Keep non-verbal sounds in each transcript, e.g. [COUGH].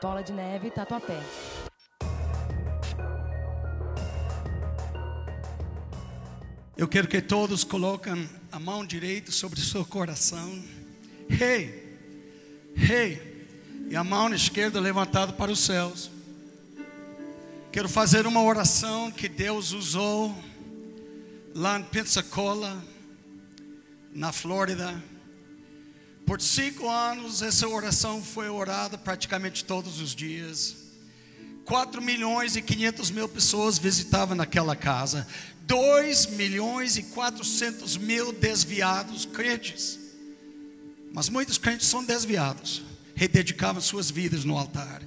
Bola de Neve, Tatuapé. Eu quero que todos coloquem a mão direita sobre o seu coração. Hey, hey, e a mão esquerda levantada para os céus. Quero fazer uma oração que Deus usou lá em Pensacola, na Flórida. Por cinco anos, essa oração foi orada praticamente todos os dias. 4 milhões e 500 mil pessoas visitavam naquela casa. 2 milhões e 400 mil desviados crentes. Mas muitos crentes são desviados, rededicavam suas vidas no altar.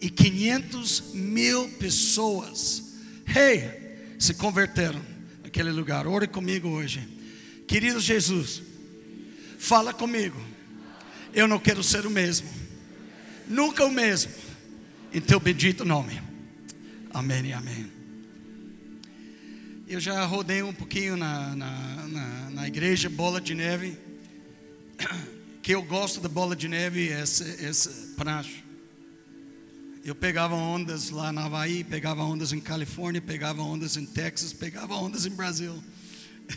E 500 mil pessoas, hey, se converteram naquele lugar. Ore comigo hoje, querido Jesus, fala comigo. Eu não quero ser o mesmo, nunca o mesmo, em teu bendito nome. Amém e amém. Eu já rodei um pouquinho na, na, na, na, igreja Bola de Neve. [CLEARS THROAT] Que eu gosto da bola de neve, esse, esse prazo. Eu pegava ondas lá na Havaí, pegava ondas em Califórnia, pegava ondas em Texas, pegava ondas em Brasil.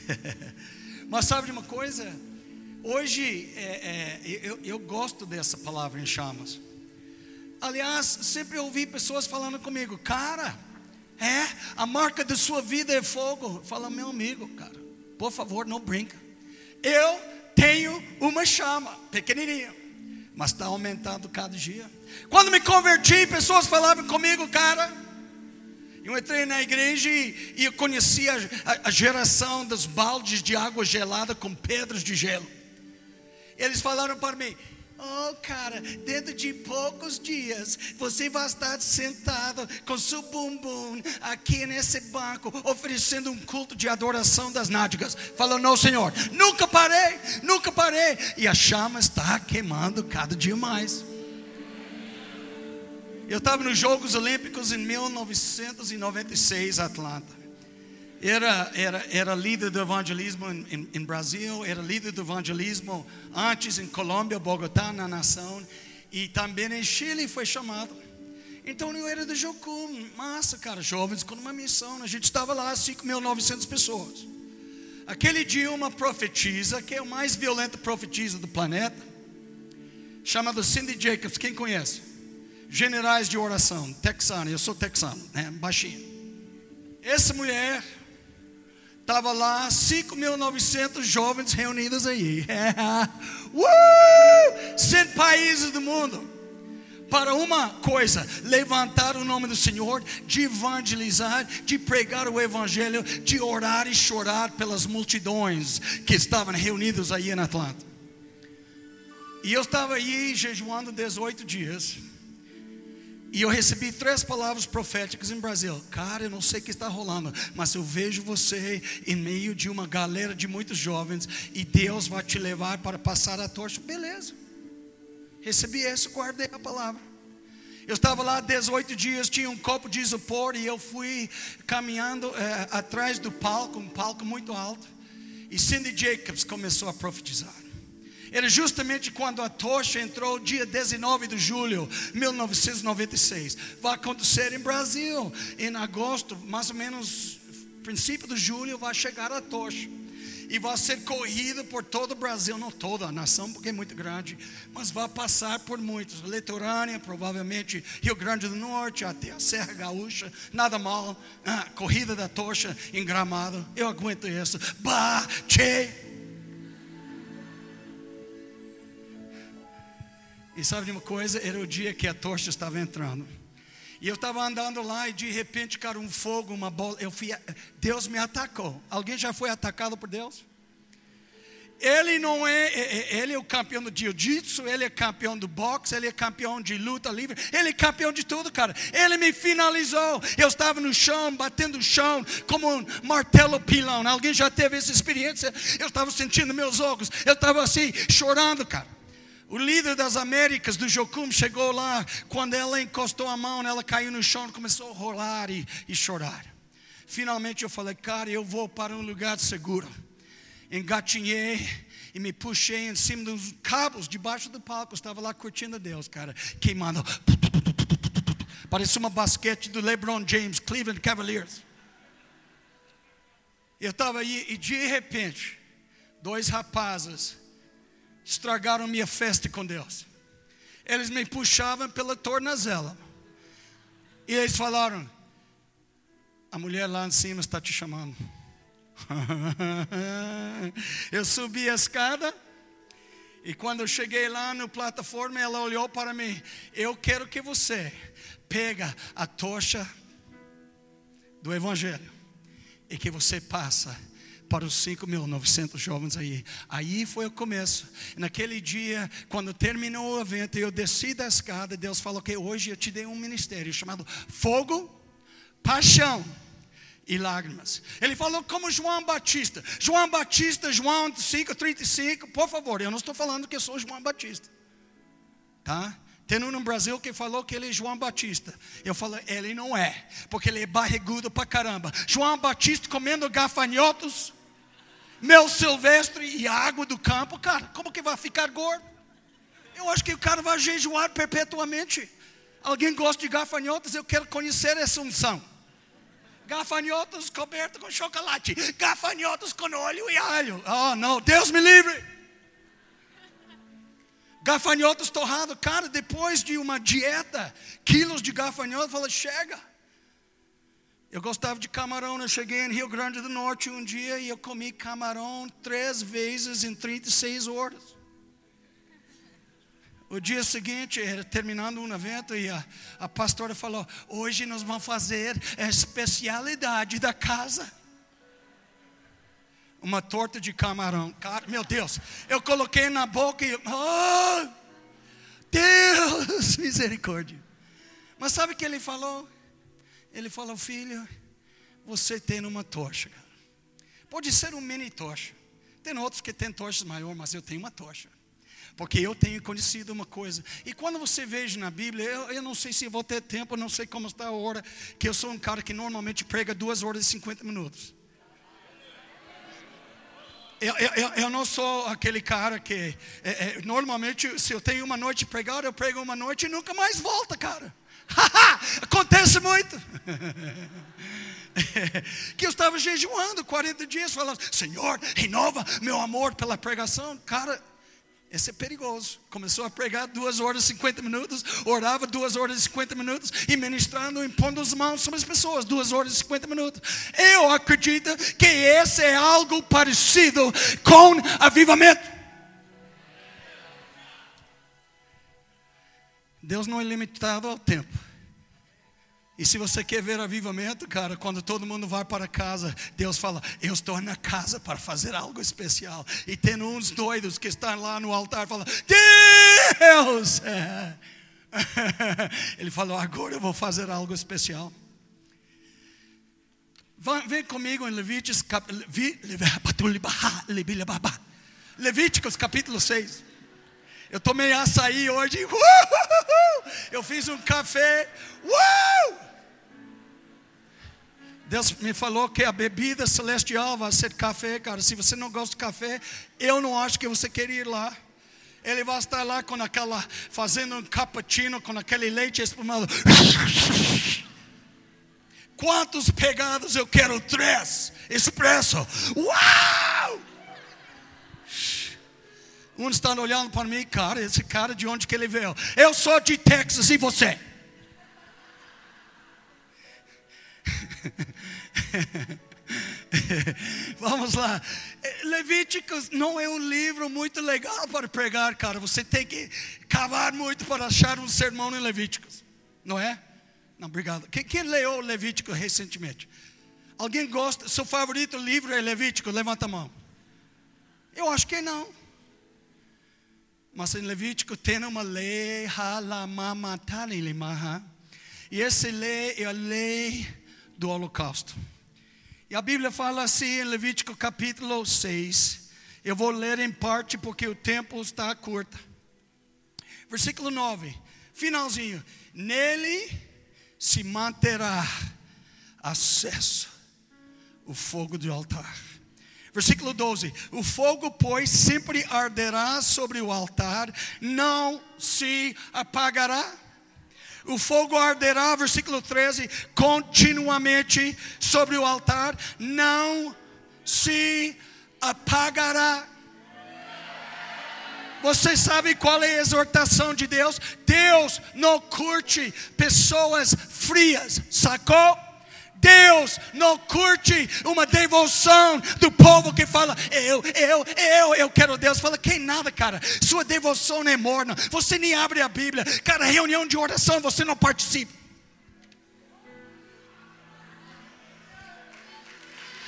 [LAUGHS] Mas sabe de uma coisa? Hoje é, é, eu, eu gosto dessa palavra em chamas. Aliás, sempre ouvi pessoas falando comigo, cara, é, a marca da sua vida é fogo. Fala, meu amigo, cara, por favor, não brinca. Eu tenho uma chama, pequenininha, mas está aumentando cada dia. Quando me converti, pessoas falavam comigo, cara. Eu entrei na igreja e, e eu conhecia a, a geração dos baldes de água gelada com pedras de gelo. Eles falaram para mim: Oh, cara, dentro de poucos dias você vai estar sentado com seu bumbum aqui nesse banco, oferecendo um culto de adoração das nádegas. Falou, não, Senhor, nunca parei, nunca parei. E a chama está queimando cada dia mais. Eu estava nos Jogos Olímpicos em 1996, Atlanta era, era, era líder do evangelismo em, em, Brasil, era líder do evangelismo antes em Colômbia, Bogotá, na nação, e também em Chile foi chamado. Então eu era do Jocum, massa, cara, jovens com uma missão. A gente estava lá, 5.900 pessoas. Aquele dia, uma profetisa, que é o mais violento profetisa do planeta, chamada Cindy Jacobs, quem conhece? Generais de oração, texano, eu sou texano, né, baixinho. Essa mulher Estava lá 5.900 jovens reunidos aí. [LAUGHS] uh! 100 países do mundo. Para uma coisa, levantar o nome do Senhor, de evangelizar, de pregar o Evangelho, de orar e chorar pelas multidões que estavam reunidos aí em Atlanta. E eu estava aí jejuando 18 dias. E eu recebi três palavras proféticas em Brasil. Cara, eu não sei o que está rolando, mas eu vejo você em meio de uma galera de muitos jovens e Deus vai te levar para passar a tocha. Beleza. Recebi isso, guardei a palavra. Eu estava lá 18 dias, tinha um copo de isopor e eu fui caminhando é, atrás do palco, um palco muito alto. E Cindy Jacobs começou a profetizar. Era justamente quando a tocha entrou, dia 19 de julho de 1996. Vai acontecer em Brasil, em agosto, mais ou menos, princípio de julho, vai chegar a tocha. E vai ser corrida por todo o Brasil, não toda a nação, porque é muito grande, mas vai passar por muitos. Litorânea, provavelmente Rio Grande do Norte, até a Serra Gaúcha, nada mal. Ah, corrida da tocha em gramado, eu aguento isso. Bah. E sabe de uma coisa? Era o dia que a tocha estava entrando. E eu estava andando lá e de repente caiu um fogo, uma bola. Eu fui, Deus me atacou. Alguém já foi atacado por Deus? Ele não é, é, é ele é o campeão do jiu-jitsu, ele é campeão do boxe, ele é campeão de luta livre, ele é campeão de tudo, cara. Ele me finalizou. Eu estava no chão, batendo o chão como um martelo pilão. Alguém já teve essa experiência? Eu estava sentindo meus olhos, eu estava assim, chorando, cara. O líder das Américas, do Jocum, chegou lá. Quando ela encostou a mão, ela caiu no chão, começou a rolar e, e chorar. Finalmente eu falei, cara, eu vou para um lugar seguro. Engatinhei e me puxei em cima dos cabos debaixo do palco. Estava lá curtindo a Deus, cara, queimando. Parecia uma basquete do LeBron James, Cleveland Cavaliers. Eu estava aí e de repente, dois rapazes estragaram minha festa com Deus. Eles me puxavam pela tornozela. E eles falaram: A mulher lá em cima está te chamando. [LAUGHS] eu subi a escada. E quando eu cheguei lá no plataforma, ela olhou para mim. Eu quero que você pega a tocha do Evangelho e que você passa para os 5.900 jovens aí. Aí foi o começo. Naquele dia, quando terminou o evento, eu desci da escada, Deus falou que hoje eu te dei um ministério chamado Fogo, Paixão e lágrimas. Ele falou como João Batista. João Batista, João 5:35, por favor, eu não estou falando que eu sou João Batista. Tá? Tem um no Brasil que falou que ele é João Batista. Eu falo, ele não é, porque ele é barrigudo pra caramba. João Batista comendo gafanhotos, mel silvestre e água do campo, cara, como que vai ficar gordo? Eu acho que o cara vai jejuar perpetuamente. Alguém gosta de gafanhotos? Eu quero conhecer essa unção. Gafanhotos cobertos com chocolate, gafanhotos com óleo e alho. Oh, não, Deus me livre gafanhotos torrados. Cara, depois de uma dieta, quilos de gafanhotos, fala, chega. Eu gostava de camarão, eu cheguei em Rio Grande do Norte um dia e eu comi camarão três vezes em 36 horas. O dia seguinte, terminando um evento, e a, a pastora falou: Hoje nós vamos fazer a especialidade da casa uma torta de camarão. Cara, meu Deus, eu coloquei na boca e. Oh, Deus, [LAUGHS] misericórdia. Mas sabe o que ele falou? Ele falou, filho, você tem uma tocha. Cara. Pode ser um mini tocha. Tem outros que têm tochas maiores, mas eu tenho uma tocha. Porque eu tenho conhecido uma coisa. E quando você veja na Bíblia, eu, eu não sei se vou ter tempo, não sei como está a hora, que eu sou um cara que normalmente prega duas horas e 50 minutos. Eu, eu, eu, não sou aquele cara que é, é, normalmente se eu tenho uma noite pregada, eu prego uma noite e nunca mais volta, cara. Acontece muito. [LAUGHS] que eu estava jejuando 40 dias, falando, Senhor, renova meu amor pela pregação. Cara, esse é perigoso. Começou a pregar duas horas e 50 minutos, orava duas horas e 50 minutos e ministrando, impondo as mãos sobre as pessoas, duas horas e 50 minutos. Eu acredito que esse é algo parecido com avivamento. Deus não é limitado ao tempo. E se você quer ver avivamento, cara, quando todo mundo vai para casa, Deus fala: Eu estou na casa para fazer algo especial. E tem uns doidos que estão lá no altar falando: Deus! É. Ele falou: Agora eu vou fazer algo especial. Vem comigo em Levíticos, Levíticos capítulo 6. Eu tomei açaí hoje. [LAUGHS] Eu fiz um café. Deus me falou que a bebida celestial vai ser café, cara. Se você não gosta de café, eu não acho que você quer ir lá. Ele vai estar lá com aquela, fazendo um cappuccino com aquele leite espumado. [LAUGHS] Quantos pegados eu quero? Três. Expresso. Uau! Um está olhando para mim, cara, esse cara de onde que ele veio? Eu sou de Texas e você? [LAUGHS] Vamos lá. Levíticos não é um livro muito legal para pregar, cara. Você tem que cavar muito para achar um sermão em Levíticos, não é? Não, obrigado. Quem, quem leu Levítico recentemente? Alguém gosta? Seu favorito livro é Levítico? Levanta a mão. Eu acho que não. Mas em Levítico tem uma lei, e essa lei é a lei do holocausto. E a Bíblia fala assim em Levítico capítulo 6. Eu vou ler em parte porque o tempo está curto. Versículo 9, finalzinho. Nele se manterá acesso o fogo do altar. Versículo 12: O fogo, pois, sempre arderá sobre o altar, não se apagará. O fogo arderá, versículo 13, continuamente sobre o altar, não se apagará. Você sabe qual é a exortação de Deus? Deus não curte pessoas frias, sacou? Deus não curte uma devoção do povo que fala, eu, eu, eu, eu quero Deus. Fala, quem nada, cara. Sua devoção é morna. Você nem abre a Bíblia. Cara, reunião de oração, você não participa.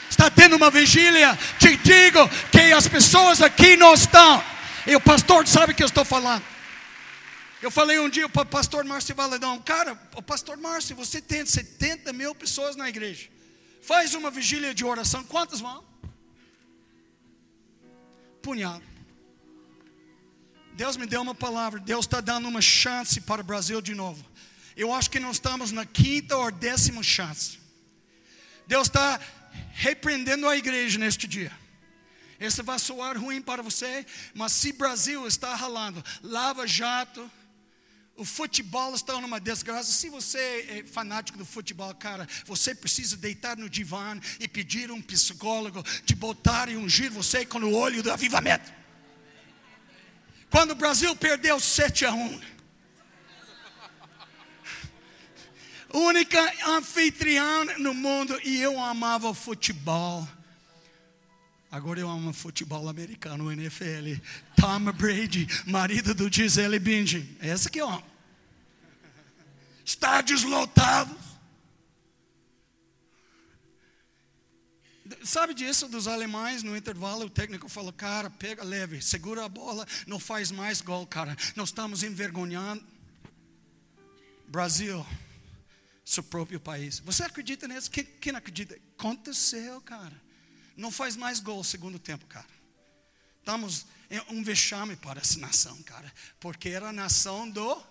Está tendo uma vigília. Te digo que as pessoas aqui não estão. E o pastor sabe que eu estou falando. Eu falei um dia para o pastor Márcio Valedão, cara, o pastor Márcio, você tem 70 mil pessoas na igreja. Faz uma vigília de oração. Quantas vão? Punhado. Deus me deu uma palavra. Deus está dando uma chance para o Brasil de novo. Eu acho que nós estamos na quinta ou décima chance. Deus está repreendendo a igreja neste dia. Esse vai soar ruim para você, mas se Brasil está ralando, lava jato, o futebol está numa desgraça. Se você é fanático do futebol, cara, você precisa deitar no divã e pedir um psicólogo de botar e ungir você com o olho do avivamento. Quando o Brasil perdeu 7 a 1. Única anfitriã no mundo e eu amava futebol. Agora eu amo futebol americano, NFL. Tom Brady, marido do Gisele Bündchen. Essa que eu amo estádios lotados. Sabe disso dos alemães no intervalo? O técnico falou: Cara, pega leve, segura a bola, não faz mais gol, cara. Nós estamos envergonhando. Brasil, seu próprio país. Você acredita nisso? Quem, quem acredita? Aconteceu, cara. Não faz mais gol segundo tempo, cara. Estamos em um vexame para essa nação, cara. Porque era a nação do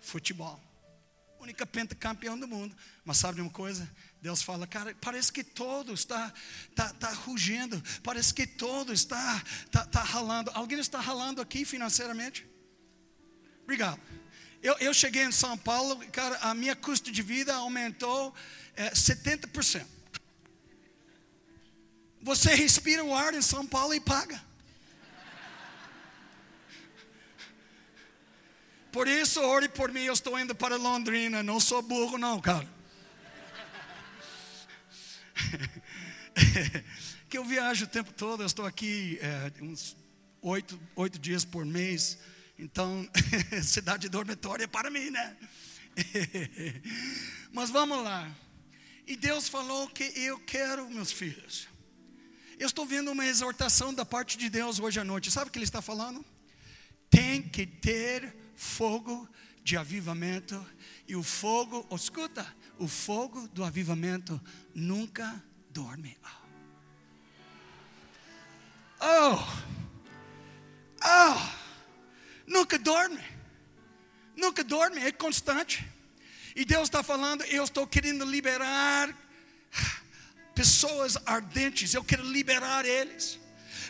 futebol única pentacampeão do mundo. Mas sabe de uma coisa? Deus fala, cara, parece que todo está, está, está rugindo, parece que todo está, está, está ralando. Alguém está ralando aqui financeiramente? Obrigado. Eu, eu cheguei em São Paulo, cara, a minha custo de vida aumentou é, 70%. Você respira o ar em São Paulo e paga. Por isso, ore por mim, eu estou indo para Londrina. Não sou burro, não, cara. [LAUGHS] que eu viajo o tempo todo, eu estou aqui é, uns oito, oito dias por mês. Então, [LAUGHS] cidade dormitória é para mim, né? [LAUGHS] Mas vamos lá. E Deus falou que eu quero meus filhos. Eu estou vendo uma exortação da parte de Deus hoje à noite. Sabe o que Ele está falando? Tem que ter fogo de avivamento. E o fogo, escuta, o fogo do avivamento nunca dorme. Oh, oh, nunca dorme, nunca dorme, é constante. E Deus está falando, eu estou querendo liberar pessoas ardentes, eu quero liberar eles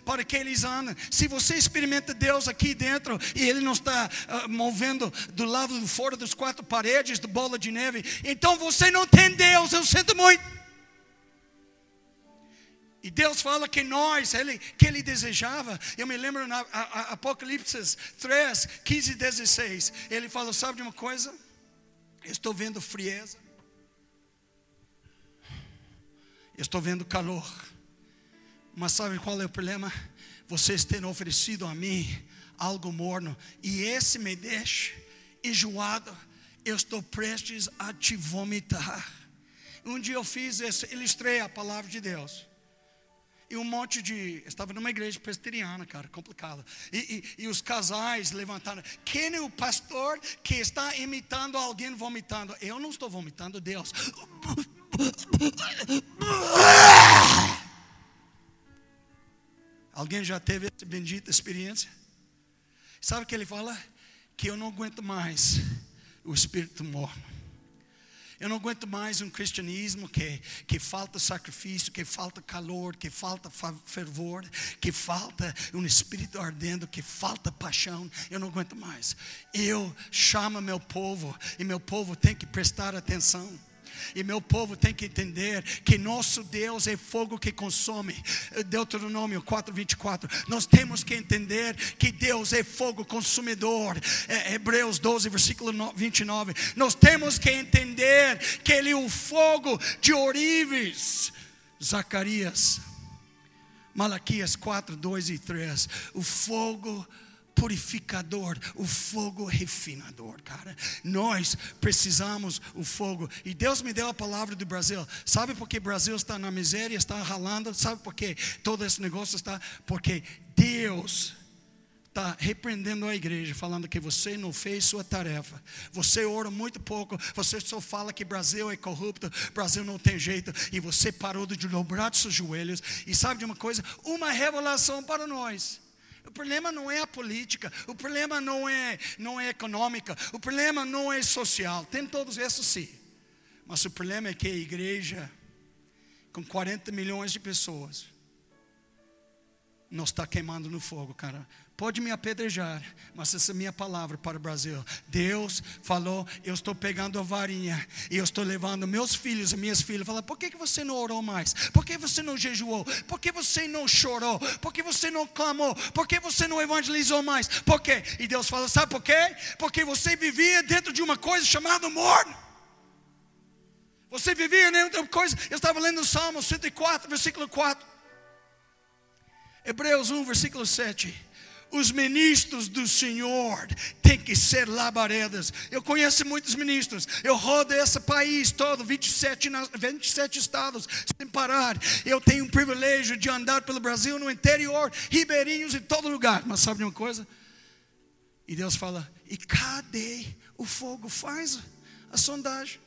para que eles andem. Se você experimenta Deus aqui dentro e Ele não está uh, movendo do lado de fora das quatro paredes do bola de neve, então você não tem Deus. Eu sinto muito. E Deus fala que nós, ele, que Ele desejava. Eu me lembro na a, a Apocalipse 3, 15 e 16. Ele fala: Sabe de uma coisa? Eu estou vendo frieza. Eu estou vendo calor. Mas sabe qual é o problema? Vocês têm oferecido a mim algo morno, e esse me deixa enjoado. Eu estou prestes a te vomitar. Um dia eu fiz isso, ilustrei a palavra de Deus. E um monte de. Estava numa igreja presbiteriana, cara, complicado. E, e, e, os casais levantaram. Quem é o pastor que está imitando alguém vomitando? Eu não estou vomitando, Deus. Alguém já teve essa bendita experiência? Sabe o que ele fala? Que eu não aguento mais o espírito morno. Eu não aguento mais um cristianismo que, que falta sacrifício, que falta calor, que falta fervor, que falta um espírito ardendo, que falta paixão. Eu não aguento mais. Eu chamo meu povo e meu povo tem que prestar atenção. E meu povo tem que entender que nosso Deus é fogo que consome. Deuteronômio 4:24. Nós temos que entender que Deus é fogo consumidor. É, Hebreus 12, versículo 29. Nós temos que entender que Ele é o fogo de orives. Zacarias, Malaquias 4, 2 e 3. O fogo purificador, o fogo refinador, cara. Nós precisamos o fogo. E Deus me deu a palavra do Brasil. Sabe por que o Brasil está na miséria, está ralando? Sabe por que todo esse negócio está? Porque Deus está repreendendo a igreja, falando que você não fez sua tarefa. Você ora muito pouco, você só fala que Brasil é corrupto, Brasil não tem jeito, e você parou de dobrar seus joelhos. E sabe de uma coisa? Uma revelação para nós. O problema não é a política, o problema não é, não é econômica, o problema não é social. Tem todos esses sim. Mas o problema é que a igreja, com 40 milhões de pessoas, não está queimando no fogo, cara. Pode me apedrejar, mas essa é a minha palavra para o Brasil. Deus falou: eu estou pegando a varinha e eu estou levando meus filhos e minhas filhas. Fala, por que você não orou mais? Por que você não jejuou? Por que você não chorou? Por que você não clamou? Por que você não evangelizou mais? Por quê? E Deus fala: sabe por quê? Porque você vivia dentro de uma coisa chamada morno. Você vivia dentro de uma coisa. Eu estava lendo o Salmo 104, versículo 4. Hebreus 1, versículo 7 os ministros do Senhor têm que ser labaredas. Eu conheço muitos ministros. Eu rodo esse país todo, 27, 27 estados, sem parar. Eu tenho o privilégio de andar pelo Brasil, no interior, ribeirinhos, em todo lugar. Mas sabe uma coisa? E Deus fala: e cadê o fogo? Faz a sondagem.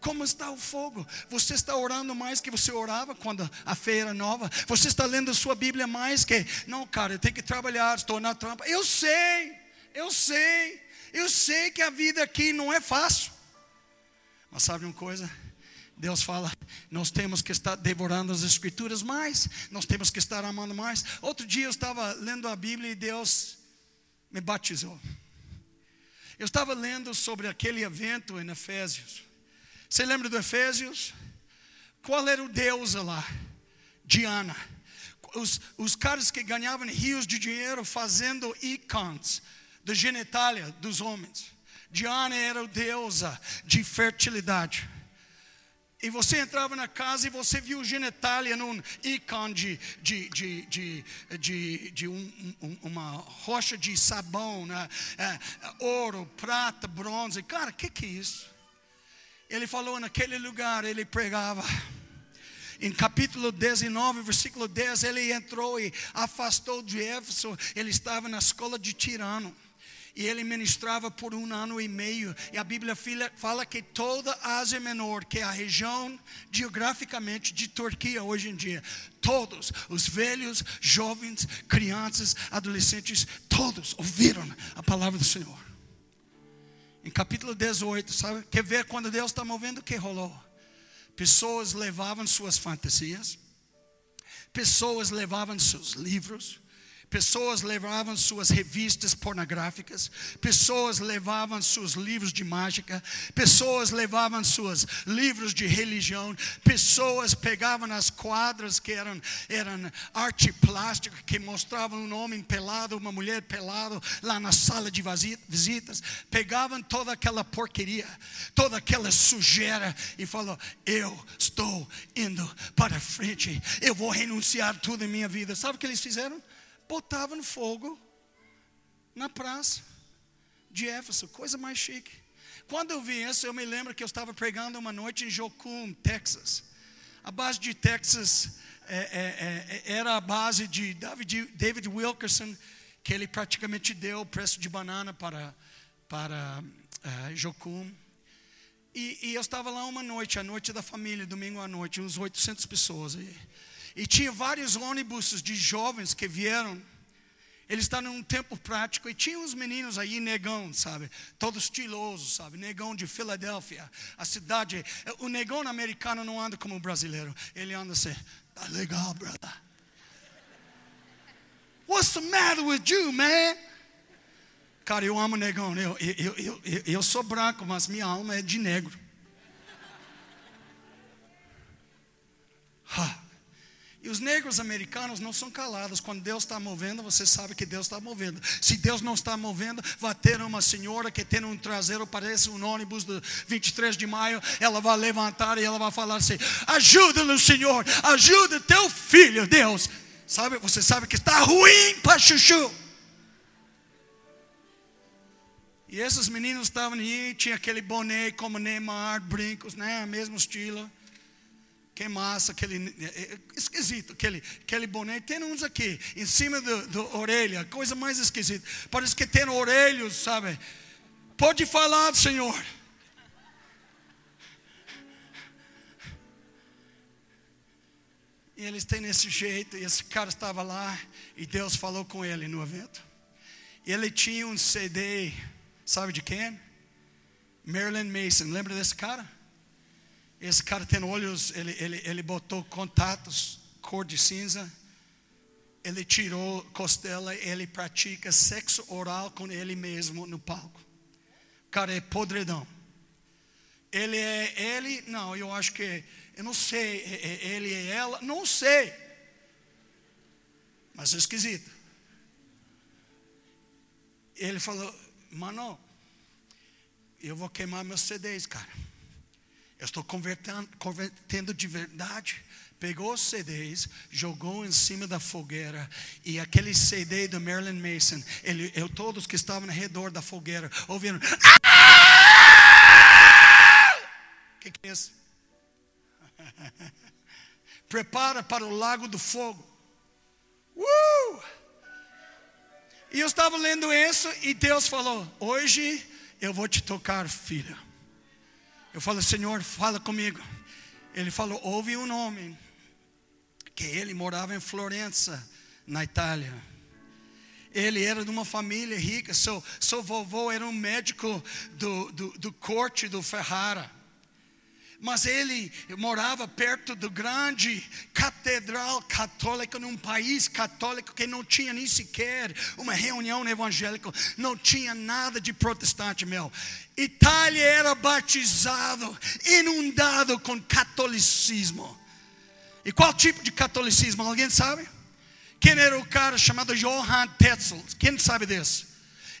Como está o fogo? Você está orando mais que você orava quando a fé era nova? Você está lendo a sua Bíblia mais que, não, cara, eu tenho que trabalhar, estou na trampa. Eu sei, eu sei, eu sei que a vida aqui não é fácil. Mas sabe uma coisa? Deus fala, nós temos que estar devorando as Escrituras mais, nós temos que estar amando mais. Outro dia eu estava lendo a Bíblia e Deus me batizou. Eu estava lendo sobre aquele evento em Efésios. Você lembra do Efésios? Qual era o deus lá? Diana. Os, os caras que ganhavam rios de dinheiro fazendo ícons da genitália dos homens. Diana era o deusa de fertilidade. E você entrava na casa e você viu genitália num ícone de, de, de, de, de, de um, um, uma rocha de sabão, né? É, ouro, prata, bronze. Cara, o que, que é isso? Ele falou naquele lugar, ele pregava. Em capítulo 19, versículo 10, ele entrou e afastou de Éfeso. Ele estava na escola de Tirano. E ele ministrava por um ano e meio. E a Bíblia fala que toda a Ásia Menor, que é a região geograficamente de Turquia hoje em dia, todos, os velhos, jovens, crianças, adolescentes, todos ouviram a palavra do Senhor. Em capítulo 18, sabe? Quer ver quando Deus está movendo o que rolou? Pessoas levavam suas fantasias, pessoas levavam seus livros, Pessoas levavam suas revistas pornográficas, pessoas levavam seus livros de mágica, pessoas levavam seus livros de religião, pessoas pegavam as quadras que eram, eram arte plástica, que mostravam um homem pelado, uma mulher pelada lá na sala de visitas, pegavam toda aquela porqueria, toda aquela sujeira e falou: Eu estou indo para frente, eu vou renunciar tudo em minha vida. Sabe o que eles fizeram? Botava no fogo na praça de Éfeso, coisa mais chique. Quando eu vi isso, eu me lembro que eu estava pregando uma noite em Jocum, Texas. A base de Texas é, é, é, era a base de David, David Wilkerson, que ele praticamente deu o preço de banana para, para uh, Jocum. E, e, eu estava lá uma noite, a noite da família, domingo à noite, uns 800 pessoas. E, e tinha vários ônibus de jovens que vieram. Ele está num tempo prático e tinha uns meninos aí, negão, sabe? Todos estilosos, sabe? Negão de Filadélfia. A cidade. O negão americano não anda como o brasileiro. Ele anda assim. Tá legal, brother. What's the matter with you, man? Cara, eu amo negão. Eu, eu, eu, eu, eu sou branco, mas minha alma é de negro. Ha. E os negros americanos não são calados. Quando Deus está movendo, você sabe que Deus está movendo. Se Deus não está movendo, vai ter uma senhora que tem um traseiro, parece um ônibus do 23 de maio. Ela vai levantar e ela vai falar assim: Ajuda-no, Senhor, ajuda teu filho, Deus. Sabe, você sabe que está ruim para chuchu. E esses meninos estavam aí, tinha aquele boné como Neymar, brincos, né? Mesmo estilo. Que massa, aquele é, é, esquisito, aquele, aquele boné. Tem uns aqui, em cima da orelha, coisa mais esquisita. Parece que tem orelhos, sabe? Pode falar, Senhor. E eles têm esse jeito, e esse cara estava lá, e Deus falou com ele no evento. Ele tinha um CD, sabe de quem? Marilyn Mason, lembra desse cara? Esse cara tem olhos, ele, ele, ele botou contatos, cor de cinza. Ele tirou costela, ele pratica sexo oral com ele mesmo no palco. O cara é podredão. Ele é ele, não, eu acho que, eu não sei, é, é, ele é ela, não sei. Mas é esquisito. Ele falou, mano, eu vou queimar meus CDs, cara. Eu estou convertendo, de verdade. Pegou os CDs, jogou em cima da fogueira e aquele CD do Marilyn Mason, ele, eu todos que estavam ao redor da fogueira ouvindo. O que, que é isso? [LAUGHS] Prepara para o lago do fogo. Uh! E eu estava lendo isso e Deus falou: Hoje eu vou te tocar, filha. Eu falo, Senhor, fala comigo. Ele falou: houve um homem que ele morava em Florença, na Itália. Ele era de uma família rica. Seu, seu vovô era um médico do, do, do corte do Ferrara mas ele morava perto do grande catedral católica num país católico que não tinha nem sequer uma reunião evangélica, não tinha nada de protestante, meu. Itália era batizado, inundado com catolicismo. E qual tipo de catolicismo? Alguém sabe? Quem era o cara chamado Johann Tetzel? Quem sabe desse?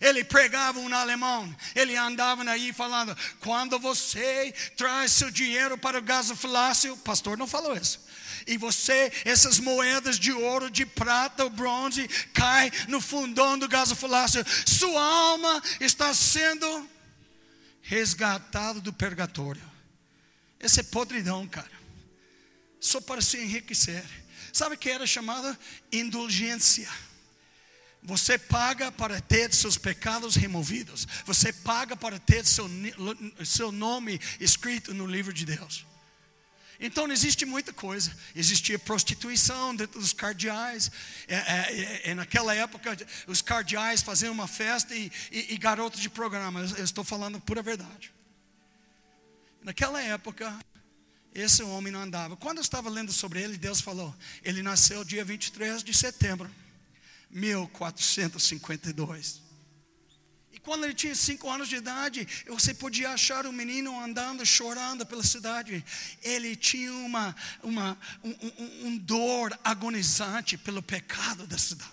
Ele pregava um alemão, ele andava aí falando: quando você traz seu dinheiro para o gasofilácio, o pastor não falou isso. E você, essas moedas de ouro, de prata bronze, cai no fundão do gasofilácio. Sua alma está sendo resgatada do purgatório. Esse é podridão, cara. Só para se enriquecer. Sabe o que era chamada indulgência? Você paga para ter seus pecados removidos. Você paga para ter seu, seu nome escrito no livro de Deus. Então existe muita coisa. Existia prostituição dentro dos cardeais. É, é, é, naquela época, os cardeais faziam uma festa e, e, e garotos de programa. Eu estou falando pura verdade. Naquela época, esse homem não andava. Quando eu estava lendo sobre ele, Deus falou: ele nasceu dia 23 de setembro. 1452. E quando ele tinha cinco anos de idade, você podia achar o menino andando, chorando pela cidade. Ele tinha uma, uma um, um, um dor agonizante pelo pecado da cidade.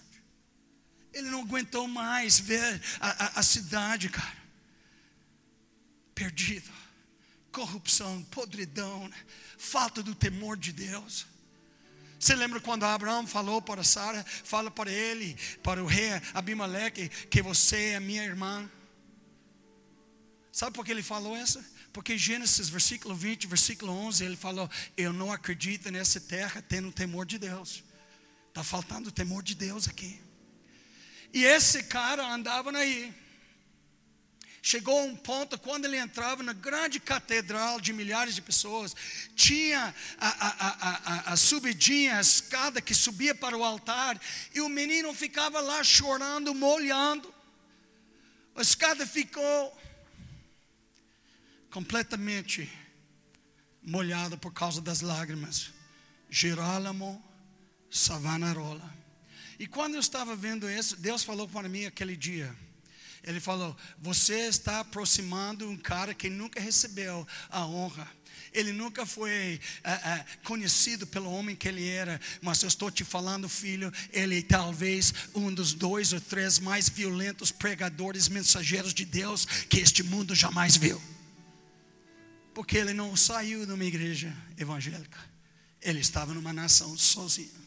Ele não aguentou mais ver a, a, a cidade, cara, perdida, corrupção, podridão, falta do temor de Deus. Você lembra quando Abraão falou para Sara, fala para ele, para o rei Abimeleque, que você é minha irmã? Sabe por que ele falou isso? Porque Gênesis, versículo 20, versículo 11, ele falou: Eu não acredito nessa terra tendo temor de Deus. Está faltando temor de Deus aqui. E esse cara andava aí, Chegou a um ponto, quando ele entrava na grande catedral de milhares de pessoas, tinha a, a, a, a, subidinha, a escada que subia para o altar, e o menino ficava lá chorando, molhando. A escada ficou completamente molhada por causa das lágrimas. Gerálamo Savanarola. E quando eu estava vendo isso, Deus falou para mim aquele dia. Ele falou: Você está aproximando um cara que nunca recebeu a honra. Ele nunca foi é, é, conhecido pelo homem que ele era, mas eu estou te falando, filho, ele talvez um dos dois ou três mais violentos pregadores, mensageiros de Deus que este mundo jamais viu. Porque ele não saiu de uma igreja evangélica, ele estava numa nação sozinho.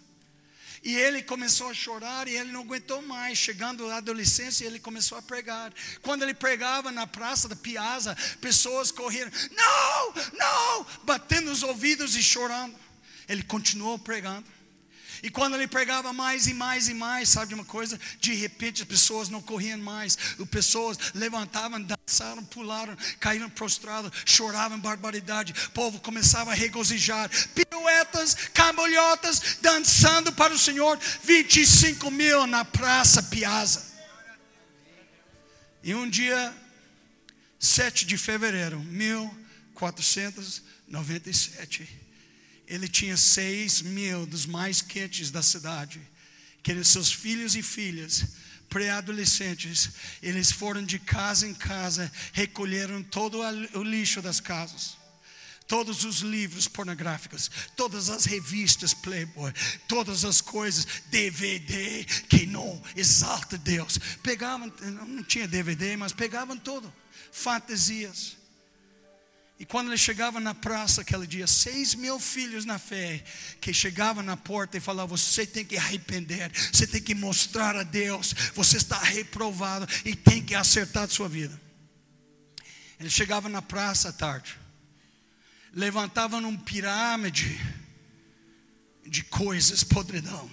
E ele começou a chorar e ele não aguentou mais. Chegando à adolescência, ele começou a pregar. Quando ele pregava na praça da Piazza, pessoas correram, não, não, batendo os ouvidos e chorando. Ele continuou pregando. E quando ele pregava mais e mais e mais, sabe de uma coisa? De repente as pessoas não corriam mais. As pessoas levantavam, dançaram, pularam, caíram prostrados, choravam barbaridade. O povo começava a regozijar. Piruetas, cambalhotas, dançando para o Senhor. 25 mil na praça Piazza. E um dia, 7 de fevereiro, 1497 ele tinha seis mil dos mais quentes da cidade, que eram seus filhos e filhas, pré-adolescentes, eles foram de casa em casa, recolheram todo o lixo das casas. Todos os livros pornográficos, todas as revistas Playboy, todas as coisas, DVD que não exalta Deus. Pegavam, não tinha DVD, mas pegavam tudo, fantasias e quando ele chegava na praça aquele dia, seis mil filhos na fé, que chegavam na porta e falavam: Você tem que arrepender, você tem que mostrar a Deus, você está reprovado e tem que acertar a sua vida. Ele chegava na praça à tarde, levantava num pirâmide de coisas podridão.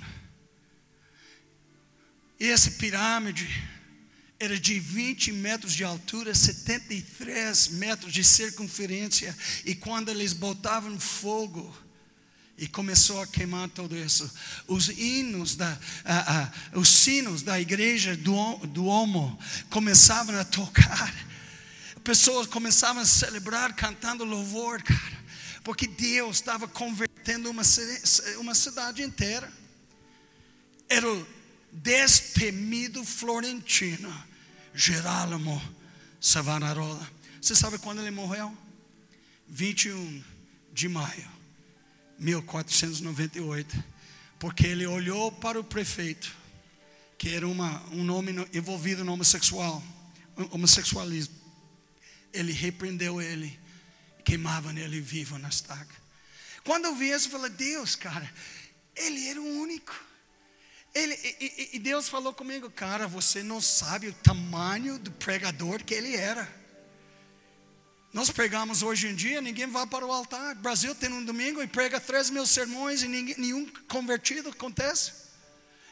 E esse pirâmide era de 20 metros de altura, 73 metros de circunferência, e quando eles botavam fogo, e começou a queimar tudo isso. Os hinos, da, os sinos da igreja do, do Homo começavam a tocar. Pessoas começavam a celebrar, cantando louvor, cara, porque Deus estava convertendo uma, uma cidade inteira. Era destemido Florentino, Geralamo Savanarola. Você sabe quando ele morreu? 21 de maio, 1498. Porque ele olhou para o prefeito, que era uma, um nome envolvido no homossexual, homossexualismo. Ele repreendeu ele, queimava nele vivo na estaca. Quando eu vi isso, eu falei: Deus, cara, ele era o único. Ele, e, e, Deus falou comigo, cara, você não sabe o tamanho do pregador que ele era. Nós pregamos hoje em dia, ninguém vai para o altar. Brasil tem um domingo e prega três mil sermões e ninguém, nenhum convertido acontece.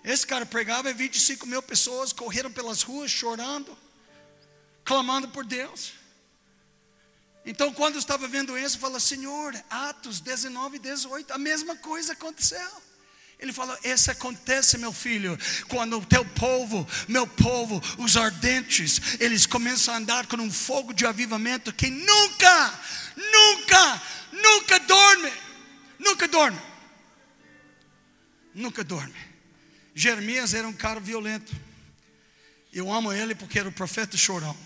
Esse cara pregava e 25 mil pessoas correram pelas ruas chorando, clamando por Deus. Então, quando eu estava vendo isso, eu falei, Senhor, Atos 19 e 18, a mesma coisa aconteceu. Ele falou: Isso acontece, meu filho, quando o teu povo, meu povo, os ardentes, eles começam a andar com um fogo de avivamento que nunca, nunca, nunca dorme. Nunca dorme. Nunca dorme. Jeremias era um cara violento. Eu amo ele porque era o profeta chorão.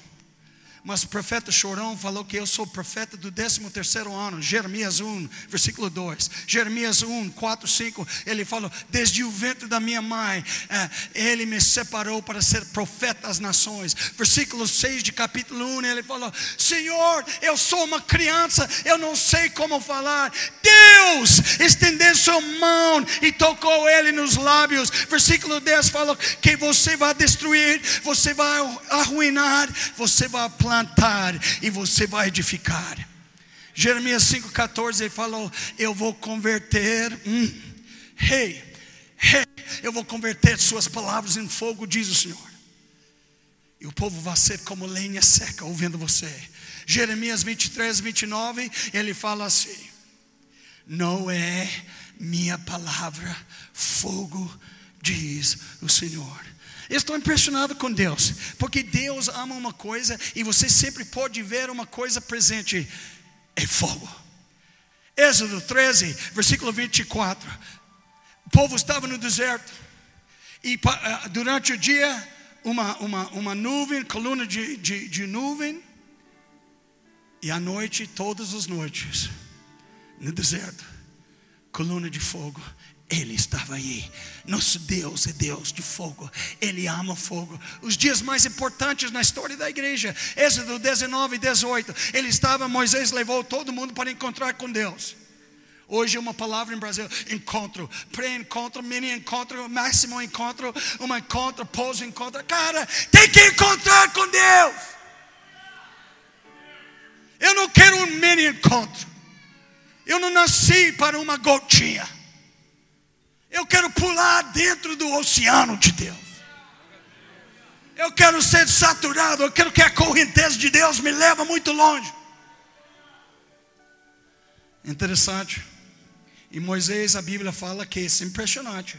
Mas o profeta chorão falou que eu sou profeta do 13 terceiro ano, Jeremias 1, versículo 2. Jeremias 1, 4, 5, ele falou: Desde o ventre da minha mãe, é, ele me separou para ser profeta às nações. Versículo 6 de capítulo 1, ele falou: Senhor, eu sou uma criança, eu não sei como falar. Deus estendeu sua mão e tocou ele nos lábios. Versículo 10 falou que você vai destruir, você vai arruinar, você vai plantar plantar e você vai edificar. Jeremias 5,14 ele falou: Eu vou converter, hum, rei, rei, eu vou converter suas palavras em fogo, diz o Senhor. E o povo vai ser como lenha seca ouvindo você. Jeremias 23, 29, ele fala assim: Não é minha palavra fogo, diz o Senhor. Estou impressionado com Deus, porque Deus ama uma coisa e você sempre pode ver uma coisa presente: é fogo. Êxodo 13, versículo 24. O povo estava no deserto, e ah, durante o dia, uma, uma, uma nuvem, coluna de, de, de nuvem, e à noite, todas as noites, no deserto, coluna de fogo. Ele estava aí. Nosso Deus é Deus de fogo. Ele ama fogo. Os dias mais importantes na história da igreja, Êxodo 19 e 18. Ele estava, Moisés levou todo mundo para encontrar com Deus. Hoje é uma palavra em Brasil: encontro, pré-encontro, mini-encontro, máximo encontro, um encontro, pós-encontro. Cara, tem que encontrar com Deus. Eu não quero um mini-encontro. Eu não nasci para uma gotinha. Eu quero pular dentro do oceano de Deus. Eu quero ser saturado. Eu quero que a correnteza de Deus me leve muito longe. Interessante. E Moisés, a Bíblia fala que isso é impressionante.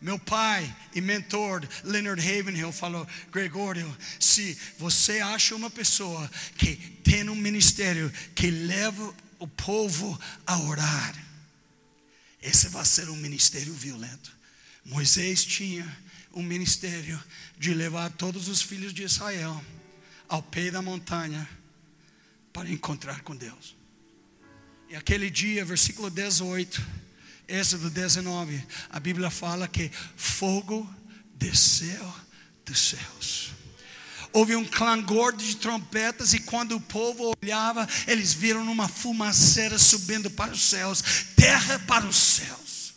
Meu pai e mentor, Leonard Havenhill, falou: Gregório, se você acha uma pessoa que tem um ministério que leva o povo a orar. Esse vai ser um ministério violento. Moisés tinha um ministério de levar todos os filhos de Israel ao pé da montanha para encontrar com Deus. E aquele dia, versículo 18, Êxodo 19, a Bíblia fala que fogo desceu dos céus houve um clangor de trompetas, e quando o povo olhava, eles viram uma fumaceira subindo para os céus terra para os céus.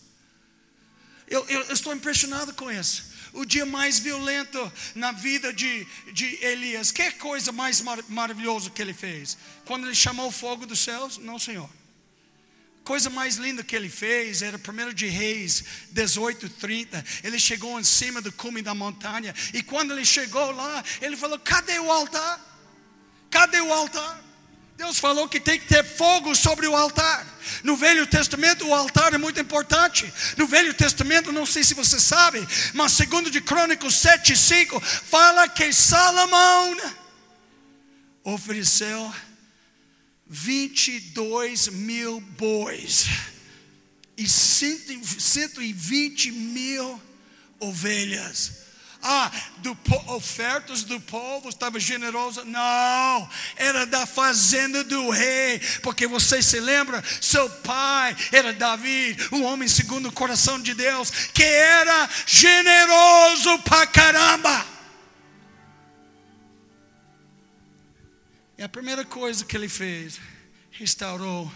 Eu, eu, eu estou impressionado com isso. O dia mais violento na vida de, de Elias, que coisa mais mar, maravilhosa que ele fez? Quando ele chamou o fogo dos céus? Não, Senhor coisa mais linda que ele fez era 1 de Reis 18, 30. Ele chegou em cima do cume da montanha. E quando ele chegou lá, ele falou: Cadê o altar? Cadê o altar? Deus falou que tem que ter fogo sobre o altar. No Velho Testamento, o altar é muito importante. No Velho Testamento, não sei se você sabe, mas segundo de Crônicos 7, 5, fala que Salomão ofereceu 22 mil bois e 120 mil ovelhas. Ah, do, ofertas do povo estava generosa? Não, era da fazenda do rei, porque você se lembra, seu pai era Davi, um homem segundo o coração de Deus, que era generoso pra caramba. E a primeira coisa que ele fez, restaurou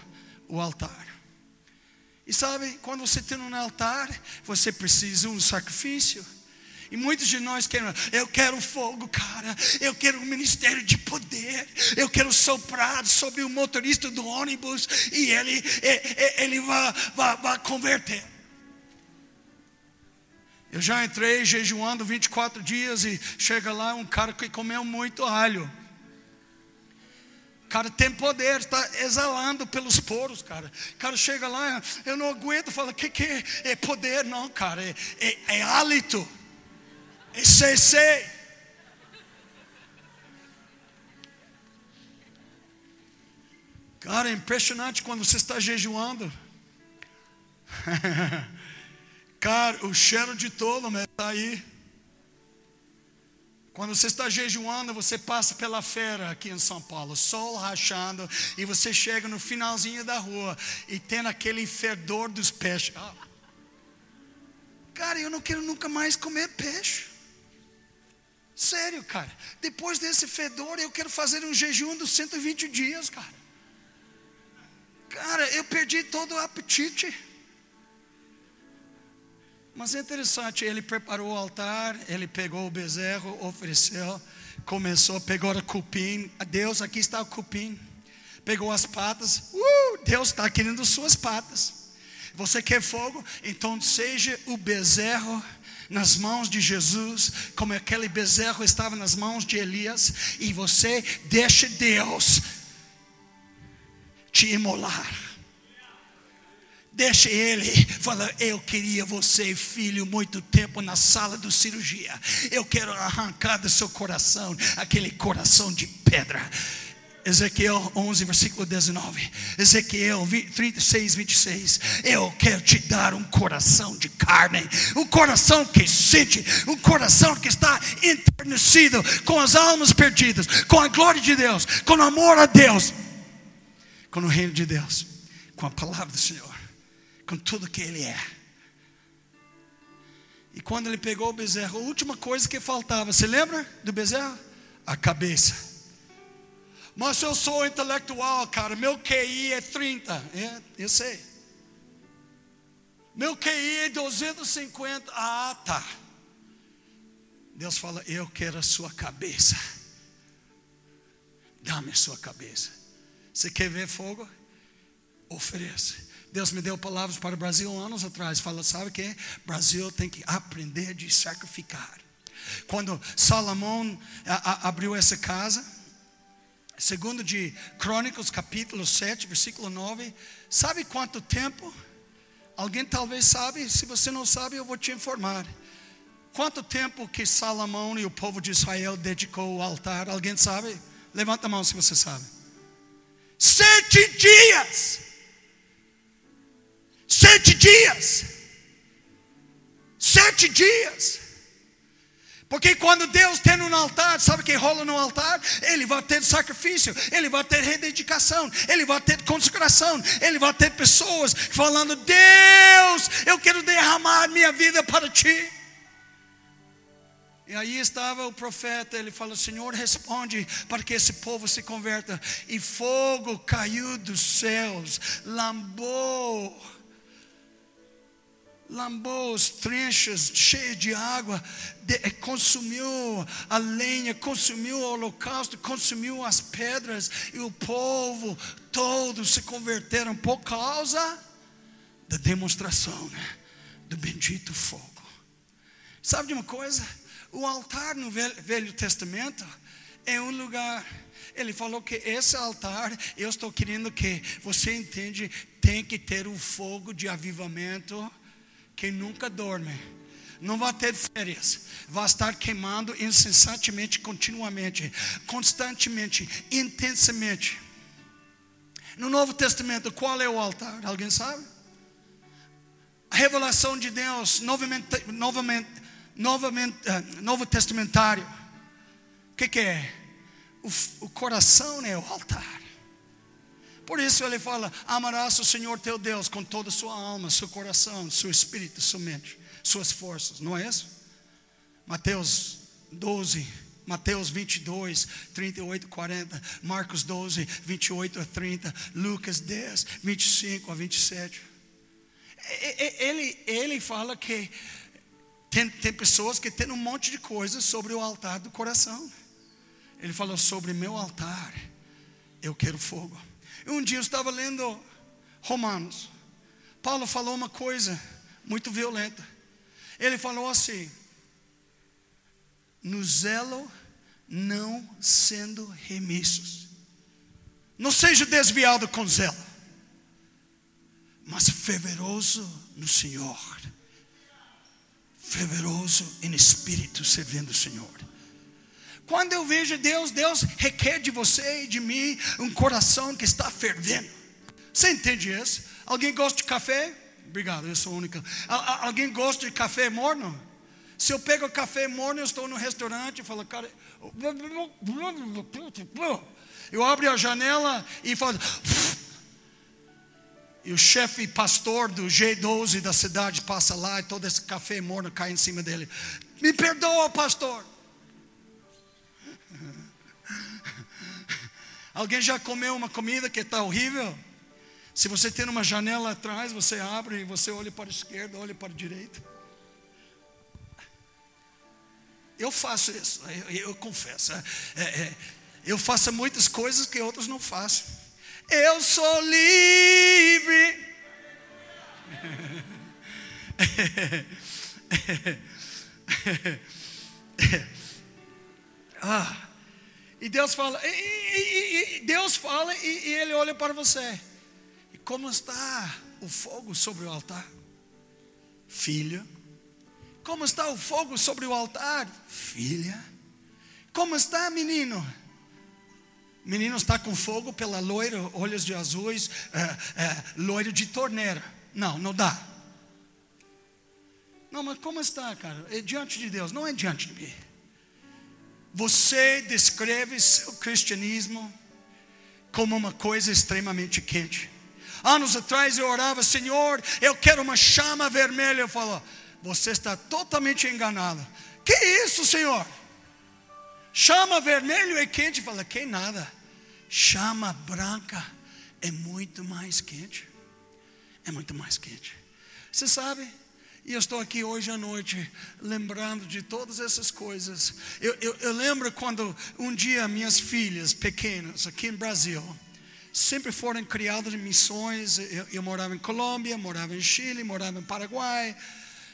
o altar. E sabe, quando você tem um altar, você precisa de um sacrifício. E muitos de nós querem, eu quero fogo, cara, eu quero um ministério de poder, eu quero soprar sobre o motorista do ônibus e ele, ele vai, vai, vai converter. Eu já entrei jejuando 24 dias e chega lá um cara que comeu muito alho cara tem poder, está exalando pelos poros, cara. Cara chega lá, eu não aguento, fala, que que é? é poder? Não, cara, é, é, é hálito, é CC. Cara, é impressionante quando você está jejuando. [LAUGHS] cara, o cheiro de tolo está aí. Quando você está jejuando, você passa pela feira aqui em São Paulo, sol rachando, e você chega no finalzinho da rua e tem aquele fedor dos peixes. Ah. Cara, eu não quero nunca mais comer peixe. Sério, cara. Depois desse fedor, eu quero fazer um jejum dos 120 dias, cara. Cara, eu perdi todo o apetite. Mas é interessante, ele preparou o altar, ele pegou o bezerro, ofereceu, começou, pegou o cupim. Deus, aqui está o cupim. Pegou as patas, uh, Deus está querendo suas patas. Você quer fogo? Então seja o bezerro nas mãos de Jesus, como aquele bezerro estava nas mãos de Elias, e você deixa Deus te imolar. Deixa ele falar. Eu queria você, filho, muito tempo na sala de cirurgia. Eu quero arrancar do seu coração aquele coração de pedra. Ezequiel 11, versículo 19. Ezequiel 36, 26. Eu quero te dar um coração de carne, um coração que sente, um coração que está enternecido com as almas perdidas, com a glória de Deus, com o amor a Deus, com o reino de Deus, com a palavra do Senhor, com tudo que Ele é. E quando ele pegou o bezerro, a última coisa que faltava, você lembra do bezerro? A cabeça. Mas eu sou intelectual, cara. Meu QI é 30. É, eu sei. Meu QI é 250. Ah, tá. Deus fala: Eu quero a sua cabeça. Dá-me a sua cabeça. Você quer ver fogo? Ofereça. Deus me deu palavras para o Brasil anos atrás. Fala, sabe o que? Brasil tem que aprender de sacrificar. Quando Salomão abriu essa casa, Segundo de Crônicas, capítulo 7, versículo 9. Sabe quanto tempo? Alguém talvez sabe, se você não sabe, eu vou te informar. Quanto tempo que Salomão e o povo de Israel dedicou o altar? Alguém sabe? Levanta a mão se você sabe. Sete dias. Sete dias. Sete dias. Porque quando Deus tem um altar, sabe o que rola no altar? Ele vai ter sacrifício, ele vai ter rededicação, ele vai ter consagração, ele vai ter pessoas falando: Deus, eu quero derramar minha vida para ti. E aí estava o profeta, ele falou: Senhor, responde para que esse povo se converta. E fogo caiu dos céus, lambou lambou os trenchas cheios de água, de, eh, consumiu a lenha, consumiu o holocausto, consumiu as pedras, e o povo todo se converteram por causa da demonstração né, do bendito fogo. Sabe de uma coisa? O altar no Velho, Velho Testamento é um lugar. Ele falou que esse altar, eu estou querendo que você entende, tem que ter um fogo de avivamento quem nunca dorme, não vai ter férias, vai estar queimando incessantemente, continuamente, constantemente, intensamente. No Novo Testamento, qual é o altar? Alguém sabe? A revelação de Deus, novamente, novamente, novamente uh, Novo Testamentário. O que, que é? O, o coração é o altar. Por isso ele fala: amarás o Senhor teu Deus com toda a sua alma, seu coração, seu espírito, sua mente, suas forças. Não é isso? Mateus 12, Mateus 22, 38 40, Marcos 12, 28 a 30, Lucas 10, 25 a 27. Ele, ele fala que tem, tem pessoas que têm um monte de coisas sobre o altar do coração. Ele falou sobre meu altar, eu quero fogo. Um dia eu estava lendo Romanos. Paulo falou uma coisa muito violenta. Ele falou assim: no zelo não sendo remissos. Não seja desviado com zelo, mas fervoroso no Senhor. Fervoroso em espírito, servindo o Senhor. Quando eu vejo Deus, Deus requer de você e de mim um coração que está fervendo. Você entende isso? Alguém gosta de café? Obrigado, eu sou única. Alguém gosta de café morno? Se eu pego café morno, eu estou no restaurante e falo, cara, eu abro a janela e falo. E o chefe pastor do G12 da cidade passa lá e todo esse café morno cai em cima dele. Me perdoa, pastor. Alguém já comeu uma comida que está horrível? Se você tem uma janela atrás, você abre e você olha para a esquerda, olha para a direita. Eu faço isso, eu, eu confesso. É, é, eu faço muitas coisas que outros não façam. Eu sou livre. [LAUGHS] ah, e Deus fala, e, e, e Deus fala e, Ele olha para você. E como está o fogo sobre o altar? Filho. Como está o fogo sobre o altar? Filha. Como está, menino? Menino está com fogo pela loira, olhos de azuis, é, é, loiro de torneira. Não, não dá. Não, mas como está, cara? É diante de Deus, não é diante de mim. Você descreve seu cristianismo como uma coisa extremamente quente. Anos atrás eu orava, Senhor, eu quero uma chama vermelha. Eu falo, você está totalmente enganado. Que isso, Senhor? Chama vermelho é quente. Fala, que nada. Chama branca é muito mais quente. É muito mais quente. Você sabe? E eu estou aqui hoje à noite lembrando de todas essas coisas. Eu, eu, eu lembro quando um dia minhas filhas pequenas aqui no Brasil sempre foram criadas em missões. Eu, eu, morava em Colômbia, morava em Chile, morava em Paraguai,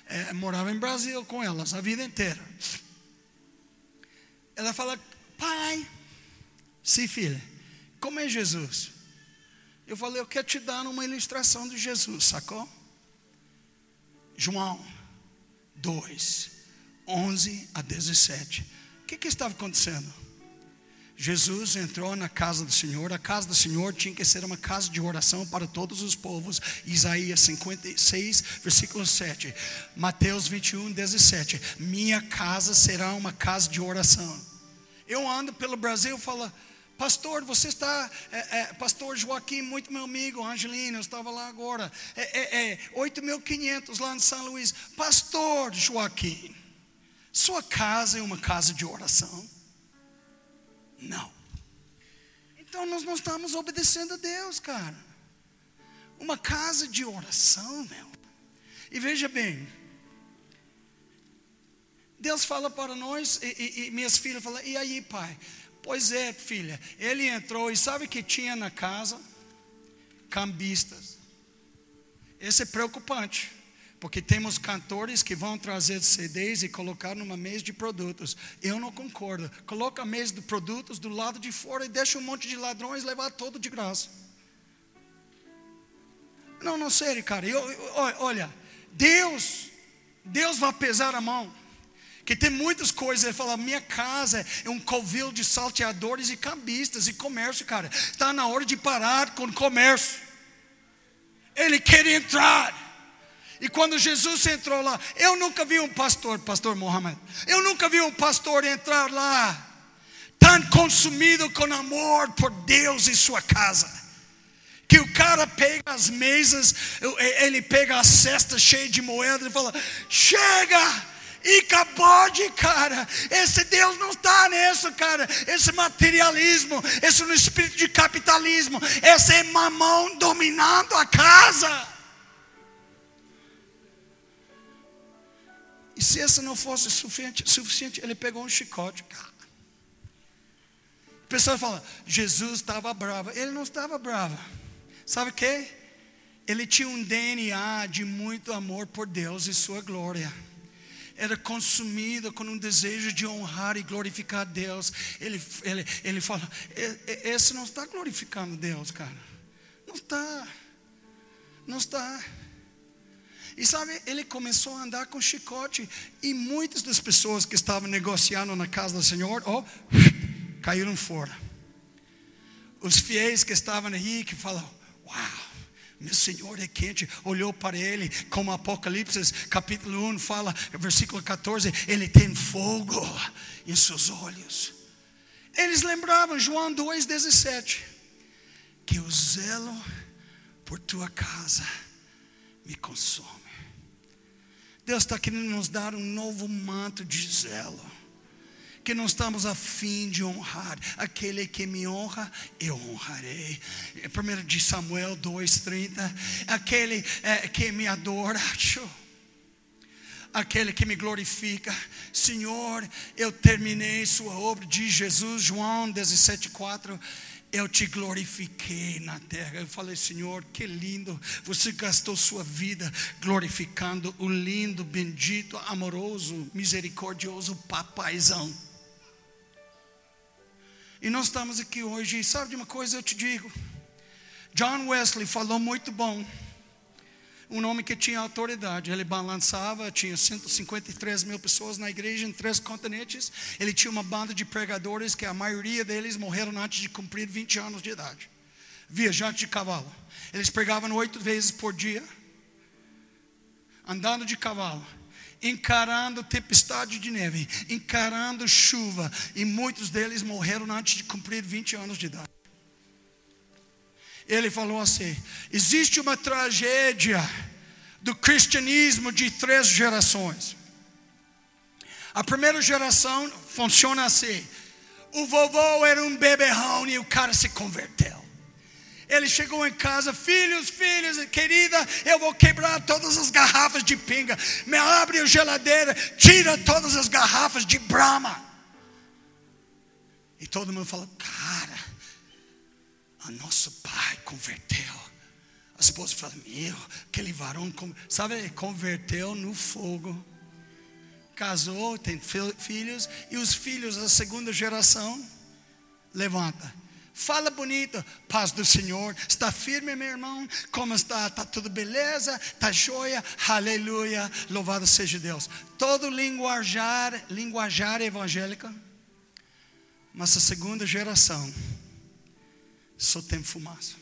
é, morava em Brasil com elas a vida inteira. Ela fala, pai, sim filha, como é Jesus? Eu falei, eu quero te dar uma ilustração de Jesus, sacou? João 2, 11 a 17. O que, que estava acontecendo? Jesus entrou na casa do Senhor, a casa do Senhor tinha que ser uma casa de oração para todos os povos. Isaías 56, versículo 7. Mateus 21, 17. Minha casa será uma casa de oração. Eu ando pelo Brasil e falo, Pastor, você está, é, é, Pastor Joaquim, muito meu amigo, Angelina, eu estava lá agora, é, é, 8.500 é, lá em São Luís. Pastor Joaquim, sua casa é uma casa de oração? Não. Então nós não estamos obedecendo a Deus, cara. Uma casa de oração, meu. E veja bem, Deus fala para nós, e, e, e minhas filhas falam, e aí, pai? Pois é, filha. Ele entrou e sabe que tinha na casa? Cambistas. Esse é preocupante. Porque temos cantores que vão trazer CDs e colocar numa mesa de produtos. Eu não concordo. Coloca a mesa de produtos do lado de fora e deixa um monte de ladrões levar todo de graça. Não, não sério, cara. Eu, eu, olha, Deus, Deus vai pesar a mão que tem muitas coisas. Ele fala: minha casa é um covil de salteadores e cambistas e comércio, cara. Está na hora de parar com o comércio. Ele quer entrar. E quando Jesus entrou lá, eu nunca vi um pastor, pastor Mohammed, eu nunca vi um pastor entrar lá tão consumido com amor por Deus e sua casa. Que o cara pega as mesas, ele pega a cesta cheia de moedas e fala: Chega, e cabode, cara. Esse Deus não está nisso, cara. Esse materialismo, esse no espírito de capitalismo, esse é mamão dominando a casa. E se essa não fosse suficiente, suficiente ele pegou um chicote, cara. O pessoal fala, Jesus estava bravo. Ele não estava bravo. Sabe o que? Ele tinha um DNA de muito amor por Deus e sua glória era consumido com um desejo de honrar e glorificar Deus. Ele, ele, ele fala: esse não está glorificando Deus, cara. Não está. Não está. E sabe, ele começou a andar com chicote. E muitas das pessoas que estavam negociando na casa do Senhor, oh, caíram fora. Os fiéis que estavam aí, que falam: Uau, meu Senhor é quente, olhou para ele, como Apocalipse capítulo 1 fala, versículo 14: Ele tem fogo em seus olhos. Eles lembravam, João 2,17, que o zelo por tua casa me consome. Deus está querendo nos dar um novo manto de zelo que não estamos a fim de honrar. Aquele que me honra, eu honrarei. 1 de Samuel 2,30. Aquele é, que me adora, aquele que me glorifica. Senhor, eu terminei sua obra de Jesus, João 17,4. eu te glorifiquei na terra. Eu falei, Senhor, que lindo. Você gastou sua vida glorificando o lindo, bendito, amoroso, misericordioso papaizão. E nós estamos aqui hoje, e sabe de uma coisa eu te digo? John Wesley falou muito bom um homem que tinha autoridade. Ele balançava, tinha 153 mil pessoas na igreja em três continentes. Ele tinha uma banda de pregadores que a maioria deles morreram antes de cumprir 20 anos de idade. Viajante de cavalo. Eles pregavam oito vezes por dia, andando de cavalo encarando tempestade de neve, encarando chuva, e muitos deles morreram antes de cumprir 20 anos de idade. Ele falou assim: existe uma tragédia do cristianismo de três gerações. A primeira geração funciona assim: o vovô era um beberrão e o cara se converteu. Ele chegou em casa, filhos, filhos, querida, eu vou quebrar todas as garrafas de pinga. Me abre a geladeira, tira todas as garrafas de Brahma. E todo mundo fala, cara, o nosso pai converteu. A esposa fala, meu, aquele varão, sabe, converteu no fogo. Casou, tem filhos, e os filhos da segunda geração, levanta Fala bonito, paz do Senhor. Está firme, meu irmão? Como está? Está tudo beleza? Está joia? Aleluia. Louvado seja Deus. Todo linguajar, linguajar evangélica. Mas a segunda geração só tem fumaça.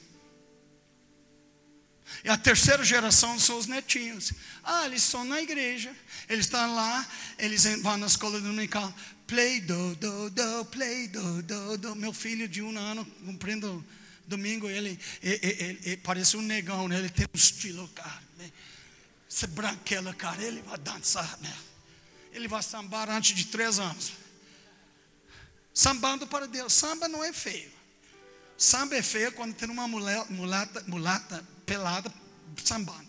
E a terceira geração são os netinhos. Ah, eles estão na igreja. Eles estão lá, eles vão na escola dominical. Play do, do, do, play do, do, do. Meu filho de um ano, cumprindo domingo, ele, ele, ele, ele parece um negão, né? ele tem um estilo, cara. Né? Esse branquelo, cara, ele vai dançar, né? Ele vai sambar antes de três anos. Sambando para Deus. Samba não é feio. Samba é feio quando tem uma mulata, mulata pelada sambando.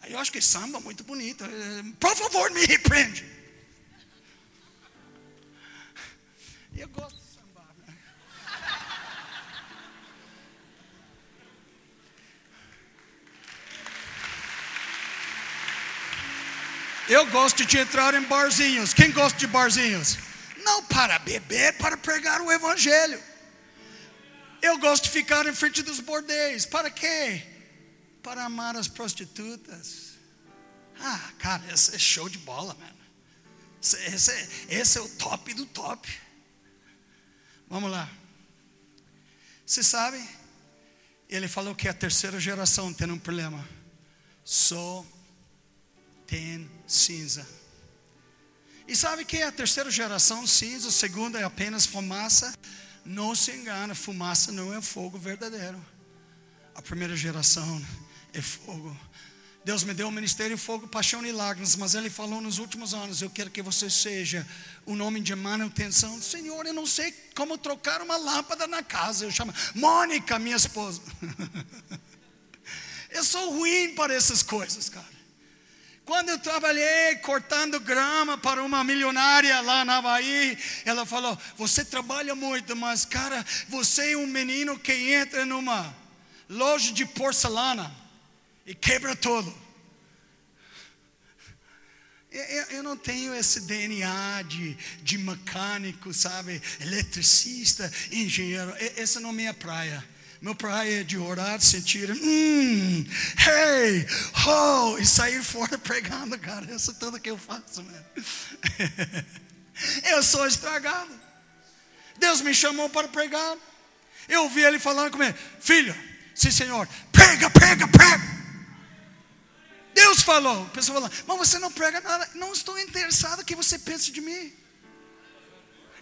Aí eu acho que samba é muito bonito. Por favor, me repreende. Eu gosto de sambar. Né? Eu gosto de entrar em barzinhos. Quem gosta de barzinhos? Não para beber, para pregar o evangelho. Eu gosto de ficar em frente dos bordéis. Para quê? Para amar as prostitutas. Ah, cara, esse é show de bola, mano. Esse, esse, esse é o top do top. Vamos lá. Você sabe? Ele falou que a terceira geração tem um problema. Só tem cinza. E sabe que a terceira geração cinza, a segunda é apenas fumaça? Não se engana, fumaça não é fogo verdadeiro. A primeira geração é fogo Deus me deu o ministério Fogo, Paixão e Lágrimas, mas Ele falou nos últimos anos: Eu quero que você seja o nome de manutenção. Senhor, eu não sei como trocar uma lâmpada na casa. Eu chamo Mônica, minha esposa. [LAUGHS] eu sou ruim para essas coisas, cara. Quando eu trabalhei cortando grama para uma milionária lá na Havaí, ela falou: Você trabalha muito, mas, cara, você é um menino que entra numa loja de porcelana e quebra todo. Eu, não tenho esse DNA de, de mecânico, sabe? Eletricista, engenheiro. Essa não é minha praia. Meu praia é de orar, sentir, hum, hey, ho, e sair fora [LAUGHS] pregando, cara. Isso é tudo que eu faço, né? [LAUGHS] eu sou estragado. Deus me chamou para pregar. Eu ouvi ele falando comigo, filho, sim senhor, prega, prega, prega. Deus falou. A pessoa falou, mas você não prega nada. Não estou interessado que você pense de mim.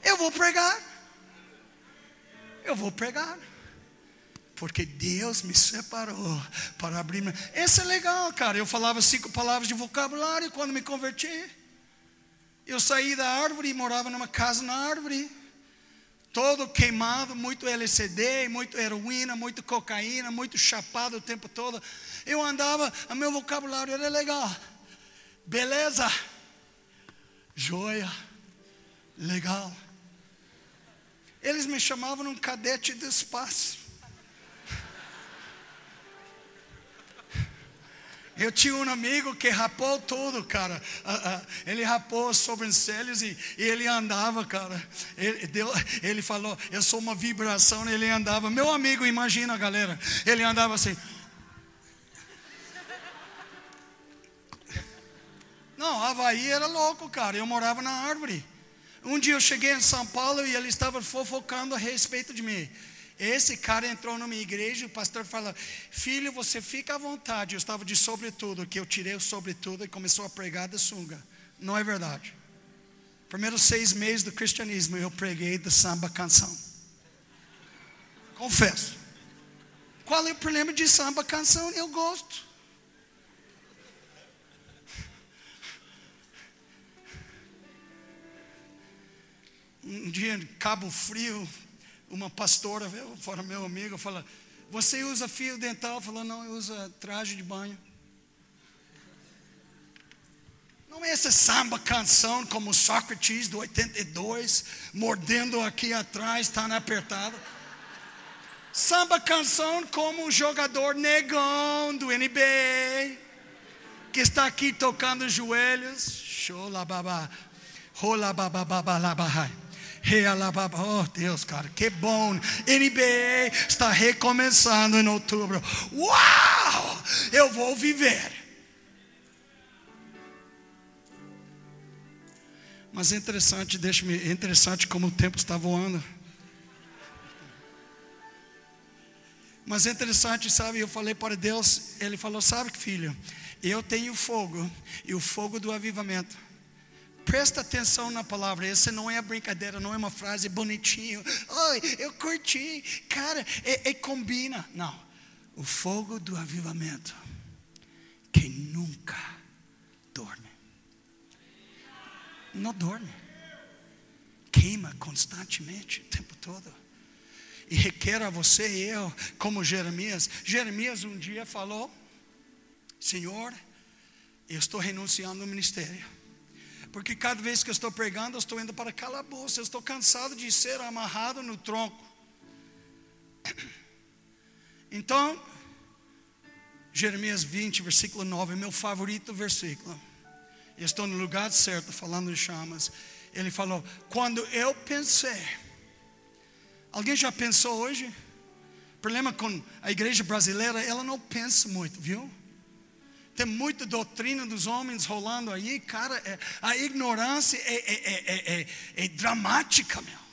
Eu vou pregar. Eu vou pregar. Porque Deus me separou para abrir. Esse é legal, cara. Eu falava cinco palavras de vocabulário quando me converti. Eu saí da árvore e morava numa casa na árvore todo queimado, muito LCD, muito heroína, muito cocaína, muito chapado o tempo todo. Eu andava, meu vocabulário era legal. Beleza, joia, legal. Eles me chamavam um cadete do espaço. Eu tinha um amigo que rapou tudo, cara. Ele rapou as sobrancelhas e, e ele andava, cara. Ele, deu, ele falou: Eu sou uma vibração. Ele andava. Meu amigo, imagina, galera. Ele andava assim. Não, Havaí era louco, cara. Eu morava na árvore. Um dia eu cheguei em São Paulo e ele estava fofocando a respeito de mim. Esse cara entrou minha igreja o pastor falou: Filho, você fica à vontade. Eu estava de sobretudo, que eu tirei o sobretudo e começou a pregar da sunga. Não é verdade. Primeiros seis meses do cristianismo eu preguei da samba canção. Confesso. Qual é o problema de samba canção? Eu gosto. Um dia Cabo Frio, uma pastora fora meu amigo, fala: Você usa fio dental? Falou: Não, eu uso traje de banho. Não é essa samba canção como Sócrates do 82, mordendo aqui atrás, está apertado. Samba canção como o jogador negão do NBA, que está aqui tocando os joelhos. Shola babá, rola babá babá labahai. Oh Deus, cara, que bom. NBA está recomeçando em outubro. Uau! Eu vou viver. Mas é interessante, deixa-me, é interessante como o tempo está voando. Mas é interessante, sabe? Eu falei para Deus, Ele falou: Sabe, filho, eu tenho fogo, e o fogo do avivamento. Presta atenção na palavra, essa não é brincadeira, não é uma frase bonitinho. Oi, eu curti, cara, é, é combina. Não, o fogo do avivamento, que nunca dorme. Não dorme, queima constantemente o tempo todo. E requer a você e eu, como Jeremias. Jeremias um dia falou: Senhor, eu estou renunciando ao ministério porque cada vez que eu estou pregando, eu estou indo para calabouço. Eu estou cansado de ser amarrado no tronco. [COUGHS] Então, Jeremias 20, versículo 9, é meu favorito versículo. Eu estou no lugar certo, falando de chamas. Ele falou: Quando eu pensei, alguém já pensou hoje? Problema com a igreja brasileira, ela não pensa muito, viu? Tem muita doutrina dos homens rolando aí, cara. É, a ignorância é, é, é, é dramática, meu.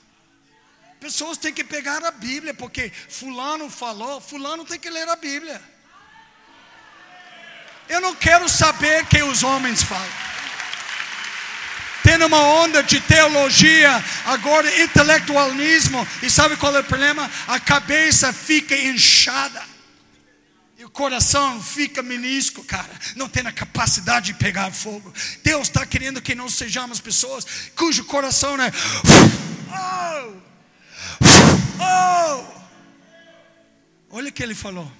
Pessoas têm que pegar a Bíblia, porque Fulano falou, Fulano tem que ler a Bíblia. Eu não quero saber que os homens falam. Tem uma onda de teologia, agora intelectualismo, e sabe qual é o problema? A cabeça fica inchada. E o coração fica menisco, cara. Não tem a capacidade de pegar fogo. Deus está querendo que não sejamos pessoas cujo coração é. Oh! Oh! Olha o que ele falou.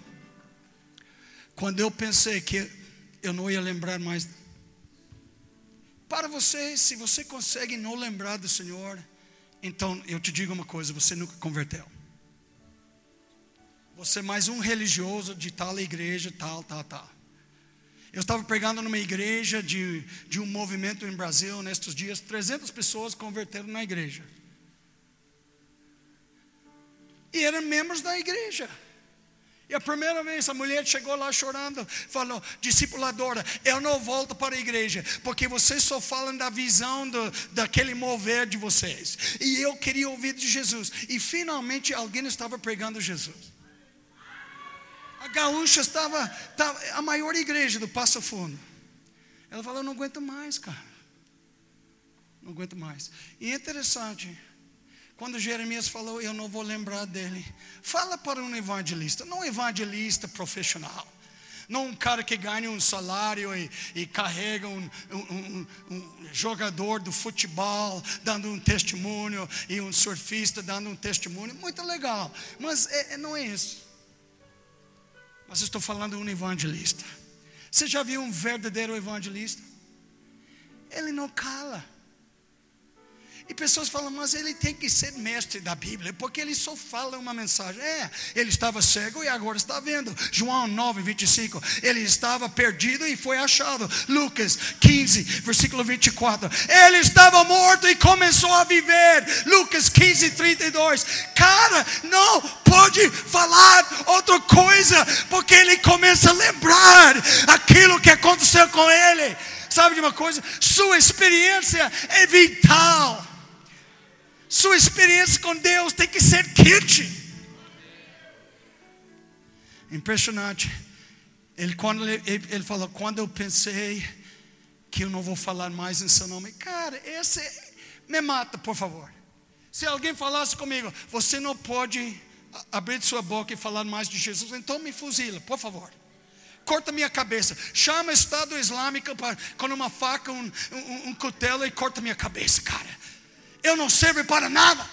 Quando eu pensei que eu não ia lembrar mais. Para você, se você consegue não lembrar do Senhor, então eu te digo uma coisa: você nunca converteu. Você é mais um religioso de tal igreja, tal, tal, tal. Eu estava pregando numa igreja de, de um movimento em Brasil nestes dias, 300 pessoas converteram na igreja. E eram membros da igreja. E a primeira vez a mulher chegou lá chorando, falou: discipuladora, eu não volto para a igreja, porque vocês só falam da visão do, daquele mover de vocês. E eu queria ouvir de Jesus. E finalmente alguém estava pregando Jesus. A gaúcha estava, estava a maior igreja do Passo Fundo. Ela falou: Eu não aguento mais, cara. Não aguento mais. E é interessante, quando Jeremias falou, eu não vou lembrar dele. Fala para um evangelista, não um evangelista profissional. Não um cara que ganha um salário e, e carrega um, um, um, jogador do futebol dando um testemunho e um surfista dando um testemunho. Muito legal, mas é, não é isso. Mas eu estou falando de um evangelista. Você já viu um verdadeiro evangelista? Ele não cala. E pessoas falam, mas ele tem que ser mestre da Bíblia, porque ele só fala uma mensagem. É, ele estava cego e agora está vendo. João 9, 25. Ele estava perdido e foi achado. Lucas 15, versículo 24. Ele estava morto e começou a viver. Lucas 15, 32. Cara, não pode falar outra coisa, porque ele começa a lembrar aquilo que aconteceu com ele. Sabe de uma coisa? Sua experiência é vital. Sua experiência com Deus tem que ser quente. Impressionante. Ele, quando ele, ele falou, quando eu pensei que eu não vou falar mais em seu nome, cara, esse me mata, por favor. Se alguém falasse comigo, você não pode abrir sua boca e falar mais de Jesus, então me fuzila, por favor. Corta minha cabeça. Chama o Estado Islâmico com uma faca, um, um, um cutelo e corta minha cabeça, cara eu não servo para nada.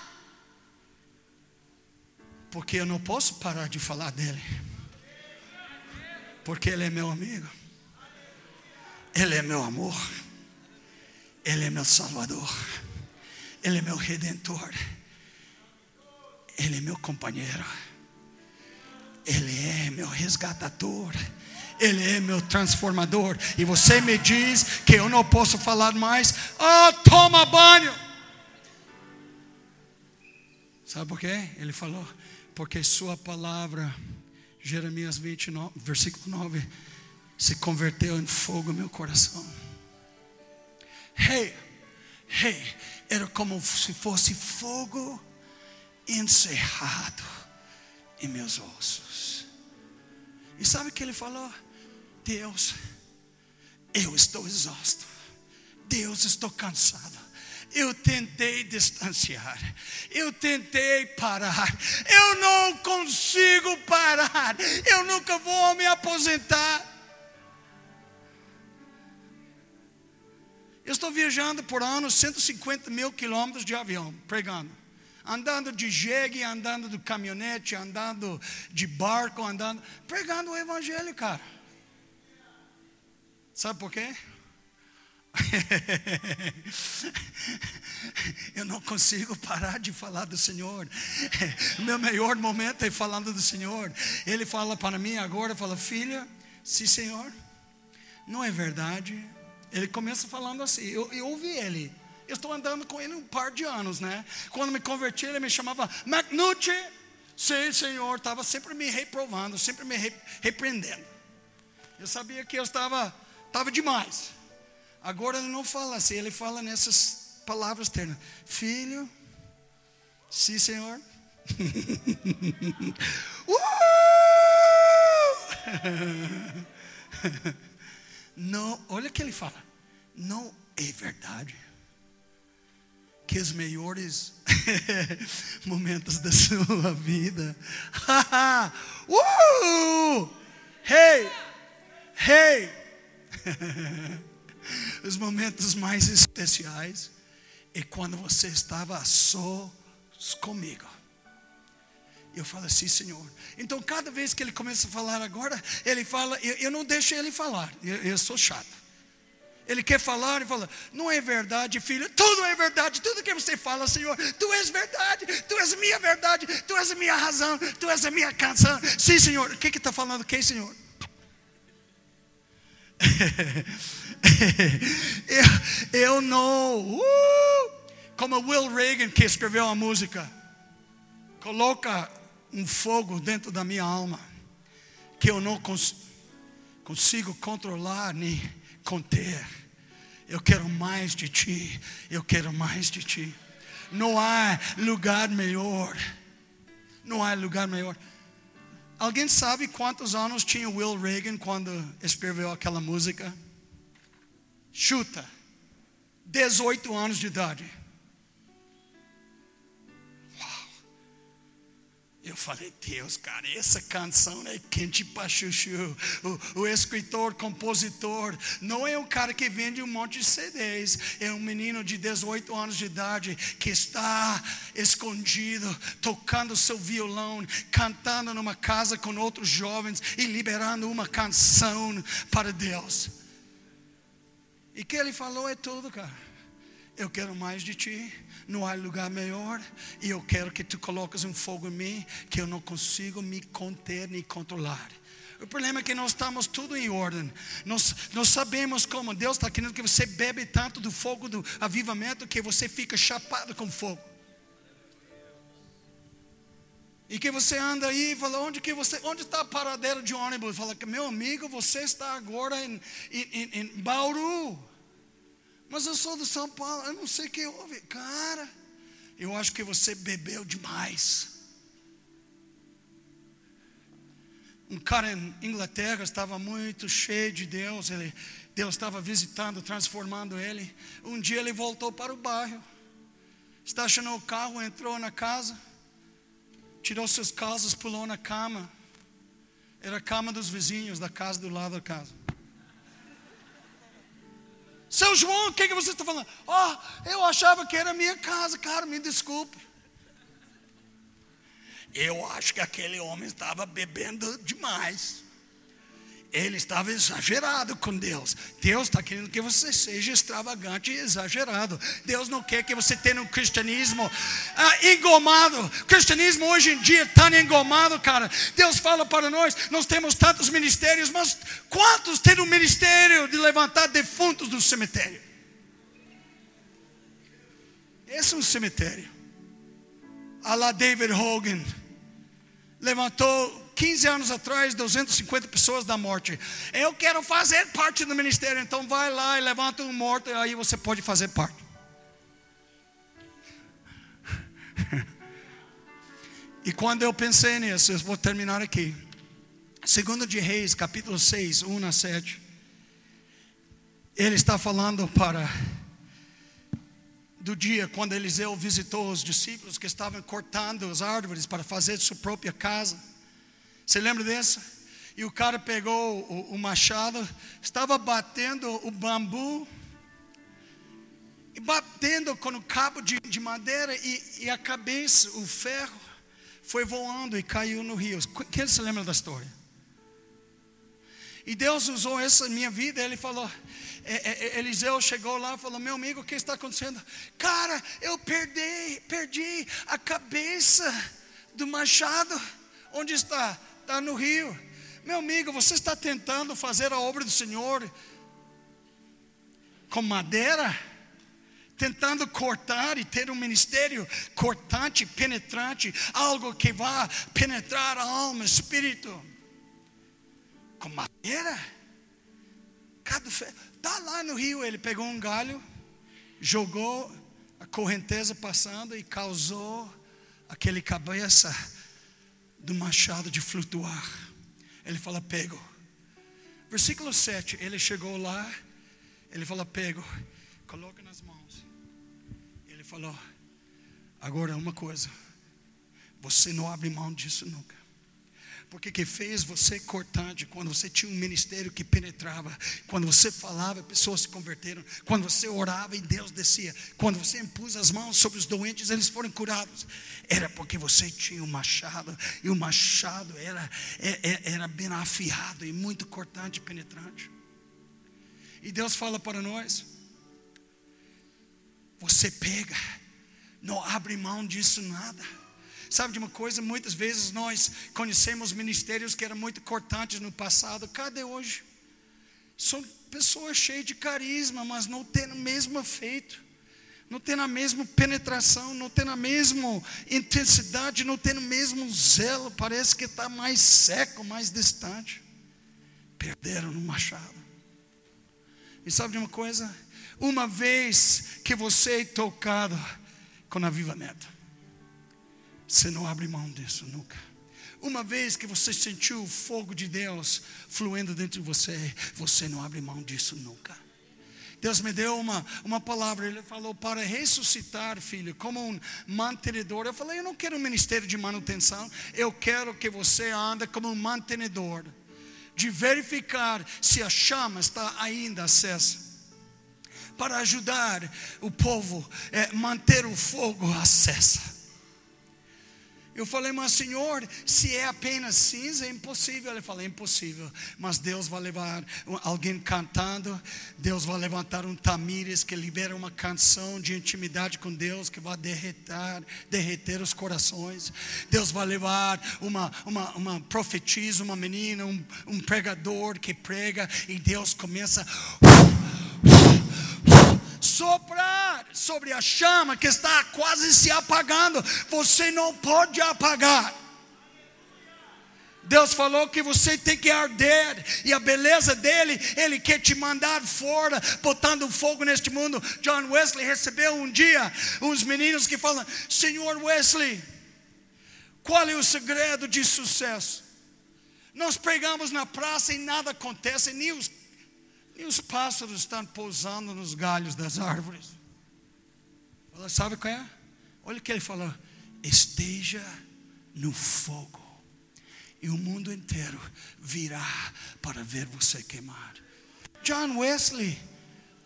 Porque eu não posso parar de falar dele. Porque ele é meu amigo. Ele é meu amor. Ele é meu salvador. Ele é meu redentor. Ele é meu companheiro. Ele é meu resgatador. Ele é meu transformador. E você me diz que eu não posso falar mais. Oh, toma banho. Sabe por quê? Ele falou, porque Sua palavra, Jeremias 29, versículo 9, se converteu em fogo no meu coração. Hey, hey, era como se fosse fogo encerrado em meus ossos. E sabe o que ele falou? Deus, eu estou exausto. Deus, estou cansado. Eu tentei distanciar, eu tentei parar, eu não consigo parar, eu nunca vou me aposentar. Eu estou viajando por ano 150 mil quilômetros de avião, pregando. Andando de jegue, andando de caminhonete, andando de barco, andando, pregando o evangelho, cara. Sabe por quê? [LAUGHS] Eu não consigo parar de falar do Senhor. Meu melhor momento é falando do Senhor. Ele fala para mim agora, fala, filha, sim Senhor, não é verdade. Ele começa falando assim, eu, eu ouvi ele. Eu estou andando com ele um par de anos, né? Quando me converti, ele me chamava Magnucci. Sim, Senhor, estava sempre me reprovando, sempre me repreendendo. Eu sabia que eu estava, estava demais. Agora ele não fala assim, ele fala nessas palavras ternas: Filho, sim, Senhor. [LAUGHS] uh! [LAUGHS] não, olha o que ele fala. Não é verdade que os melhores [LAUGHS] momentos da sua vida. uh! Hey! Hey! Os momentos mais especiais é quando você estava só comigo. Eu falo assim, Senhor. Então, cada vez que ele começa a falar agora, ele fala, eu, eu não deixo ele falar, eu, eu sou chato. Ele quer falar e fala: Não é verdade, filho, tudo é verdade, tudo que você fala, Senhor, tu és verdade, tu és minha verdade, tu és minha razão, tu és a minha canção. Sim, Senhor, o que está falando? Quem, Senhor? [LAUGHS] eu, eu não. Uh, como Will Reagan, que escreveu a música, coloca um fogo dentro da minha alma, que eu não cons consigo controlar nem conter. Eu quero mais de ti, eu quero mais de ti. Não há lugar melhor. Não há lugar melhor. Alguém sabe quantos anos tinha Will Reagan quando escreveu aquela música? Chuta. 18 anos de idade. Eu falei, Deus, cara, essa canção é quente para chuchu. O, o escritor, compositor, não é um cara que vende um monte de CDs. É um menino de 18 anos de idade que está escondido, tocando seu violão, cantando numa casa com outros jovens e liberando uma canção para Deus. E que ele falou é tudo, cara. Eu quero mais de ti. não há lugar melhor, e eu quero que tu coloques um fogo em mim que eu não consigo me conter nem controlar. O problema é que nós estamos tudo em ordem. Nós, nós sabemos como Deus está querendo que você bebe tanto do fogo do avivamento que você fica chapado com fogo. E que você anda aí e fala, onde que você, onde está a paradeira de ônibus? Fala meu amigo, você está agora em, em, em Bauru. Mas eu sou do São Paulo, eu não sei o que houve. Cara, eu acho que você bebeu demais. Um cara em Inglaterra estava muito cheio de Deus, ele, Deus estava visitando, transformando ele. Um dia ele voltou para o bairro, estacionou o carro, entrou na casa tirou seus calços, pulou na cama. Era a cama dos vizinhos da casa do lado da casa. Seu João, o que, que você está falando? Oh, eu achava que era minha casa, cara, me desculpe. Eu acho que aquele homem estava bebendo demais. Ele estava exagerado com Deus. Deus está querendo que você seja extravagante e exagerado. Deus não quer que você tenha um cristianismo ah, engomado. Cristianismo hoje em dia está engomado, cara. Deus fala para nós: nós temos tantos ministérios, mas quantos têm o ministério de levantar defuntos do cemitério? Esse é um cemitério. A lá David Hogan levantou 15 anos atrás, 250 pessoas da morte. Eu quero fazer parte do ministério, então vai lá e levanta um morto, e aí você pode fazer parte. E quando eu pensei nisso, eu vou terminar aqui. Segundo de Reis, capítulo 6, 1 a 7. Ele está falando para do dia quando Eliseu visitou os discípulos que estavam cortando as árvores para fazer sua própria casa. Você lembra dessa? E o cara pegou o, o machado, estava batendo o bambu, e batendo com o cabo de, de madeira, e, e, a cabeça, o ferro, foi voando e caiu no rio. Quem se lembra da história? E Deus usou essa minha vida, ele falou, é, é, é, Eliseu chegou lá e falou: Meu amigo, o que está acontecendo? Cara, eu perdi, perdi a cabeça do machado. Onde está? Está no rio. Meu amigo, você está tentando fazer a obra do Senhor com madeira? Tentando cortar e ter um ministério cortante, penetrante, algo que vá penetrar a alma, espírito, com madeira? Cada Está lá no rio, ele pegou um galho, jogou a correnteza passando e causou aquele cabeça do machado de flutuar. Ele fala: pego. Versículo 7, ele chegou lá, ele fala: pego, coloca nas mãos. Ele falou: agora uma coisa, você não abre mão disso nunca. Porque que fez você cortante quando você tinha um ministério que penetrava, quando você falava, pessoas se converteram, quando você orava e Deus descia, quando você impôs as mãos sobre os doentes, eles foram curados. Era porque você tinha um machado, e o machado era, era, é, é, era bem afiado e muito cortante e penetrante. E Deus fala para nós: você pega, não abre mão disso nada. Sabe de uma coisa? Muitas vezes nós conhecemos ministérios que eram muito cortantes no passado. Cadê hoje? São pessoas cheias de carisma, mas não têm o mesmo efeito, não têm a mesma penetração, não têm a mesma intensidade, não têm o mesmo zelo. Parece que está mais seco, mais distante. Perderam no machado. E sabe de uma coisa? Uma vez que você é tocado com avivamento você não abre mão disso nunca. Uma vez que você sentiu o fogo de Deus fluindo dentro de você, você não abre mão disso nunca. Deus me deu uma, uma palavra, Ele falou para ressuscitar, filho, como um mantenedor. Eu falei, eu não quero um ministério de manutenção, eu quero que você ande como um mantenedor, de verificar se a chama está ainda acesa, para ajudar o povo a é, manter o fogo acesa. Eu falei, mas Senhor, se é apenas cinza, é impossível. Ele falou, é impossível. Mas Deus vai levar alguém cantando. Deus vai levantar um tamires que libera uma canção de intimidade com Deus que vai derreter, derreter os corações. Deus vai levar uma, uma, uma profetisa, uma menina, um, um pregador que prega e Deus começa soprar sobre a chama que está quase se apagando. Você não pode apagar. Deus falou que você tem que arder, e a beleza dele, ele quer te mandar fora, botando fogo neste mundo. John Wesley recebeu um dia uns meninos que falam: Senhor Wesley, qual é o segredo de sucesso? Nós pregamos na praça e nada acontece, nem os e os pássaros estão pousando nos galhos das árvores. sabe qual é? Olha o que ele falou: esteja no fogo, e o mundo inteiro virá para ver você queimar. John Wesley,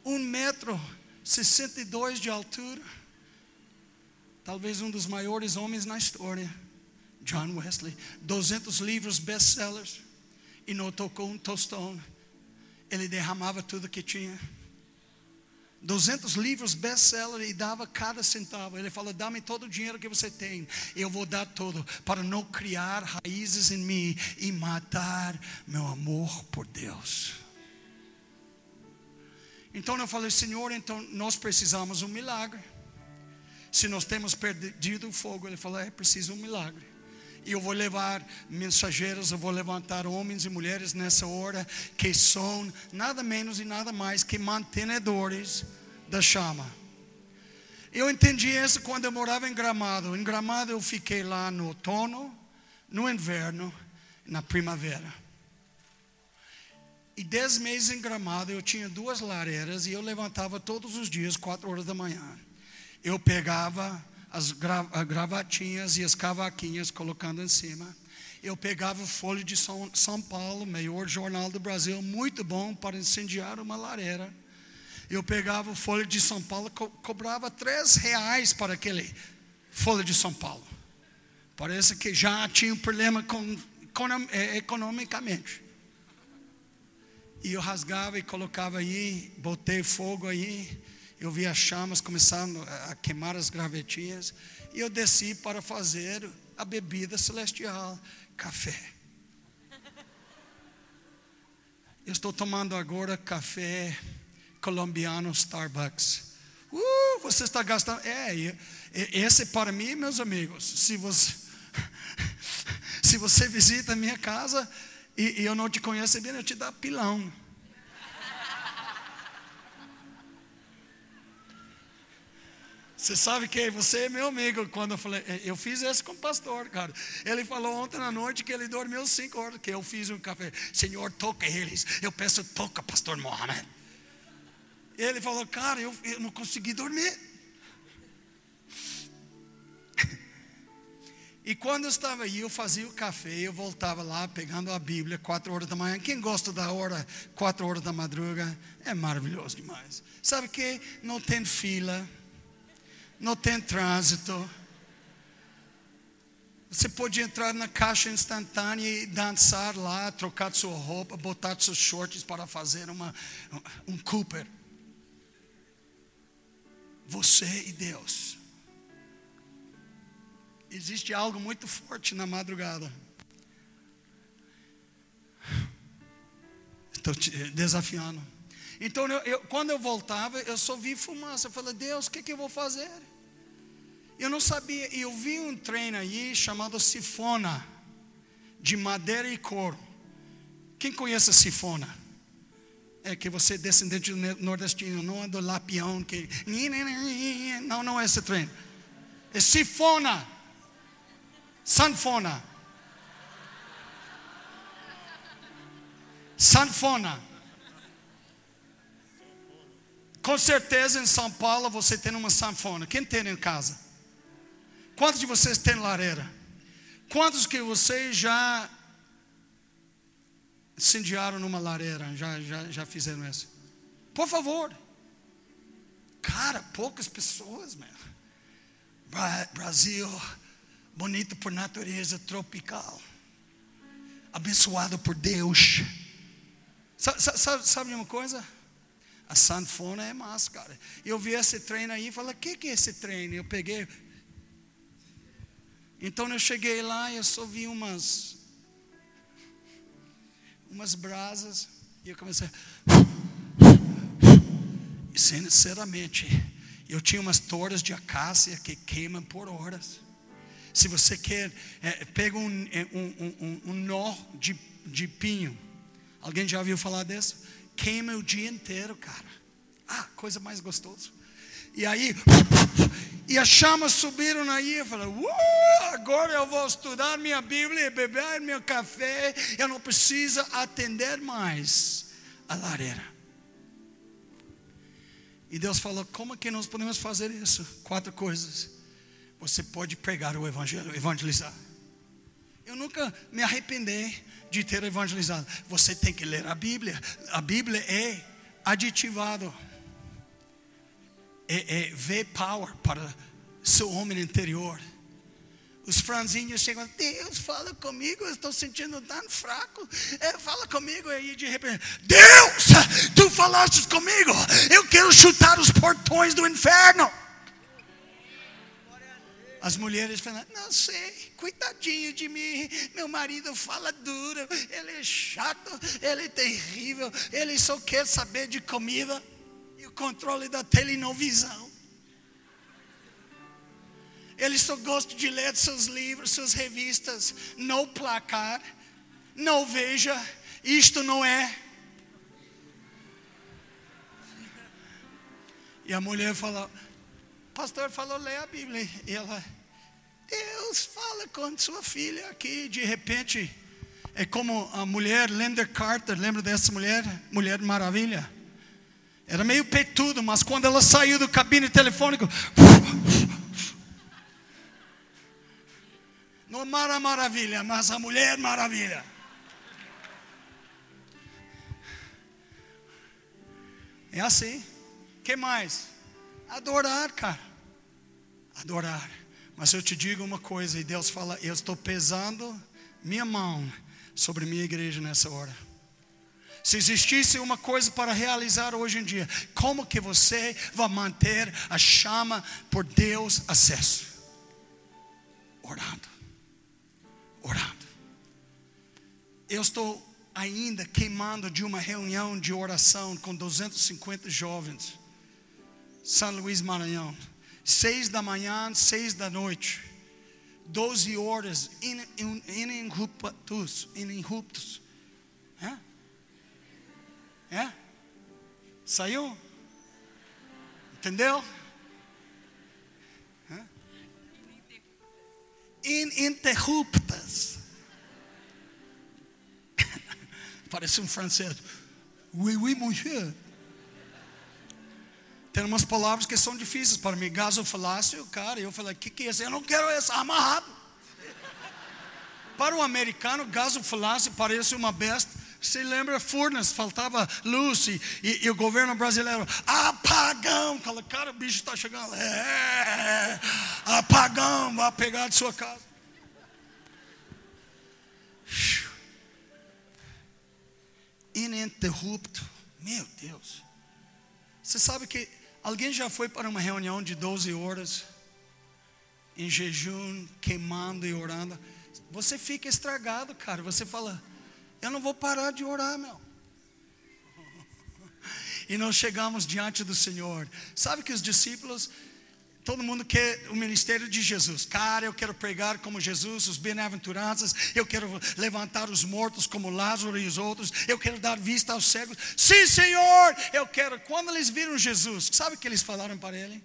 um metro sessenta e dois de altura, talvez um dos maiores homens na história. John Wesley, 200 livros best-sellers, e não tocou um tostão ele derramava tudo que tinha. 200 livros best-seller e dava cada centavo. Ele falou: Dá-me todo o dinheiro que você tem, eu vou dar todo, para não criar raízes em mim e matar meu amor por Deus. Então eu falei: Senhor, então nós precisamos um milagre. Se nós temos perdido o fogo, ele falou: É preciso um milagre. E eu vou levar mensageiros, eu vou levantar homens e mulheres nessa hora que são nada menos e nada mais que mantenedores da chama. Eu entendi isso quando eu morava em Gramado. Em Gramado eu fiquei lá no outono, no inverno, na primavera. E dez meses em Gramado eu tinha duas lareiras e eu levantava todos os dias, quatro horas da manhã. Eu pegava as gravatinhas e as cavaquinhas colocando em cima. Eu pegava o Folha de São, São Paulo, maior jornal do Brasil, muito bom para incendiar uma lareira. Eu pegava o Folha de São Paulo, co cobrava três reais para aquele Folha de São Paulo. Parece que já tinha um problema com, é, economicamente. E eu rasgava e colocava aí, botei fogo aí eu vi as chamas começando a queimar as gravetinhas, e eu desci para fazer a bebida celestial, café. Eu estou tomando agora café colombiano Starbucks. Uh, você está gastando. É, esse para mim, meus amigos. Se você, [LAUGHS] se você visita a minha casa e, e eu não te conheço bem, eu te dou pilão. Você sabe que você é meu amigo. Quando eu falei, é, eu fiz isso com o pastor, cara. Ele falou ontem na noite que ele dormiu cinco horas, que eu fiz um café. Senhor, toca eles. Eu peço, toca, pastor Mohamed. Ele falou, cara, eu, eu não consegui dormir. [LAUGHS] E quando eu estava aí, eu fazia o café, eu voltava lá pegando a Bíblia, quatro horas da manhã. Quem gosta da hora, quatro horas da madruga, é maravilhoso demais. Sabe que não tem fila não tem trânsito. Você pode entrar na caixa instantânea e dançar lá, trocar sua roupa, botar seus shorts para fazer uma, um Cooper. Você e Deus. Existe algo muito forte na madrugada. [LAUGHS] Estou te desafiando. Então, eu, eu, quando eu voltava, eu só vi fumaça. Eu falei, Deus, o que, que eu vou fazer? Eu não sabia, eu vi um trem aí chamado sifona, de madeira e couro. Quem conhece a sifona? É que você é descendente do nordestino, não é do lapião que. Não, não é esse trem. É sifona. Sanfona. Sanfona. Com certeza em São Paulo você tem uma sanfona. Quem tem em casa? Quantos de vocês têm lareira? Quantos que vocês já incendiaram numa lareira? Já, já, já fizeram isso? Por favor. Cara, poucas pessoas, meu. Brasil, bonito por natureza, tropical, abençoado por Deus. Sabe, sabe, sabe uma coisa? A sanfona é massa, cara. Eu vi esse treino aí e falei: o que, que é esse treino? Eu peguei. Então eu cheguei lá e eu só vi umas. Umas brasas. E eu comecei. E [LAUGHS] sinceramente, eu tinha umas torres de acácia que queimam por horas. Se você quer, é, pega um, é, um, um, um, nó de, de pinho. Alguém já ouviu falar disso? Queima o dia inteiro, cara. Ah, coisa mais gostosa. E aí, [LAUGHS] e as chamas subiram aí. Eu falei, uh, agora eu vou estudar minha Bíblia e beber meu café. Eu não preciso atender mais a lareira. E Deus falou: como que nós podemos fazer isso? Quatro coisas. Você pode pregar o Evangelho, evangelizar. Eu nunca me arrependi de ter evangelizado. Você tem que ler a Bíblia. A Bíblia é aditivado. É, é V-Power para seu homem interior. Os franzinhos chegam, Deus, fala comigo, eu estou sentindo tão fraco. É, fala comigo aí de repente, Deus, tu falaste comigo, eu quero chutar os portões do inferno. As mulheres falam, não sei, cuidadinho de mim, meu marido fala duro, ele é chato, ele é terrível, ele só quer saber de comida e o controle da telenovisão. Ele só gosta de ler seus livros, suas revistas, não placar, não veja, isto não é. E a mulher falou, pastor falou, lê a Bíblia. E ela, Deus fala com sua filha aqui. De repente, é como a mulher Linda Carter, lembra dessa mulher? Mulher Maravilha. Era meio petudo, mas quando ela saiu do cabine telefônico, Não Mara Maravilha, mas a Mulher Maravilha. É assim. que mais? Adorar, cara. Adorar. Mas eu te digo uma coisa, e Deus fala: eu estou pesando minha mão sobre minha igreja nessa hora. Se existisse uma coisa para realizar hoje em dia, como que você vai manter a chama por Deus acesso? Orando orando. Eu estou ainda queimando de uma reunião de oração com 250 jovens. São Luís Maranhão. Seis da manhã, seis da noite. Doze horas ininterruptos. ininterruptos. É? Saiu? Entendeu? ininterruptas. [LAUGHS] Parece um francês. Oui, oui, monsieur. Tem umas palavras que são difíceis para mim. Gasofalácio, cara, eu falei, o que, que é isso? Eu não quero isso, amarrado. Para o americano, gasofalácio parece uma besta você lembra Furnas, faltava luz e, e, o governo brasileiro, apagão, cara, o bicho está chegando, é, apagão, vai pegar de sua casa. Ininterrupto, meu Deus. Você sabe que alguém já foi para uma reunião de 12 horas, em jejum, queimando e orando? Você fica estragado, cara. Você fala, eu não vou parar de orar, meu. E nós chegamos diante do Senhor. Sabe que os discípulos, todo mundo quer o ministério de Jesus. Cara, eu quero pregar como Jesus, os bem-aventuranças. Eu quero levantar os mortos como Lázaro e os outros. Eu quero dar vista aos cegos. Sim, Senhor, eu quero. Quando eles viram Jesus, sabe o que eles falaram para ele?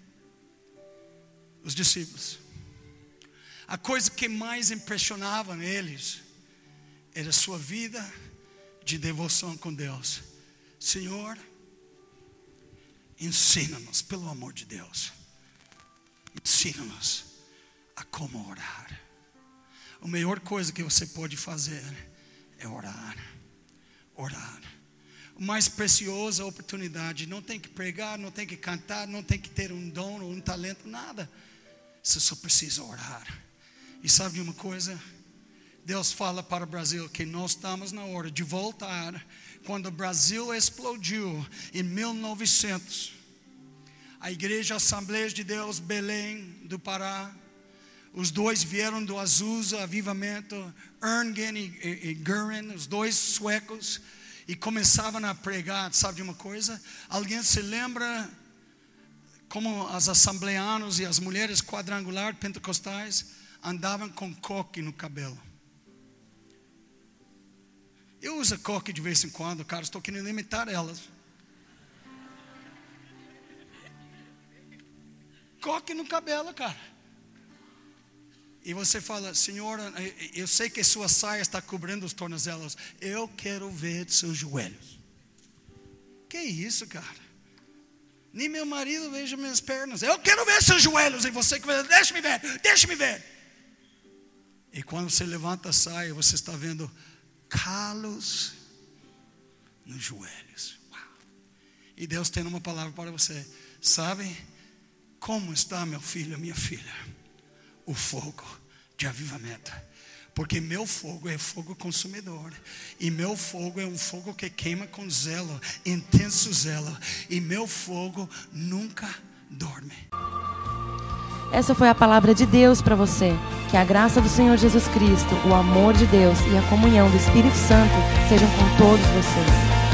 Os discípulos. A coisa que mais impressionava neles era a sua vida de devoção com Deus. Senhor, ensina-nos, pelo amor de Deus, ensina-nos a como orar. A melhor coisa que você pode fazer é orar. Orar. O mais preciosa oportunidade. Não tem que pregar, não tem que cantar, não tem que ter um dom ou um talento, nada. Você só precisa orar. E sabe uma coisa? Deus fala para o Brasil que nós estamos na hora de voltar. Quando o Brasil explodiu em 1900, a Igreja Assembleia de Deus Belém do Pará, os dois vieram do Azusa Avivamento, Erngen e, e, e os dois suecos, e começavam a pregar. Sabe de uma coisa? Alguém se lembra como as assembleanos e as mulheres quadrangular pentecostais andavam com coque no cabelo? Eu uso coque de vez em quando, cara, estou querendo imitar elas. Coque no cabelo, cara. E você fala, Senhor, eu sei que sua saia está cobrindo os tornozelos. Eu quero ver seus joelhos. Que isso, cara? Nem meu marido veja minhas pernas. Eu quero ver seus joelhos. E você que deixa-me ver, deixa-me ver. E quando você levanta a saia, você está vendo calos nos joelhos. E Deus tem uma palavra para você. Sabe como está meu filho, minha filha? o fogo de avivamento. Porque meu fogo é fogo consumidor. E meu fogo é um fogo que queima com zelo, intenso zelo. E meu fogo nunca dorme. Essa foi a palavra de Deus para você. Que a graça do Senhor Jesus Cristo, o amor de Deus e a comunhão do Espírito Santo sejam com todos vocês.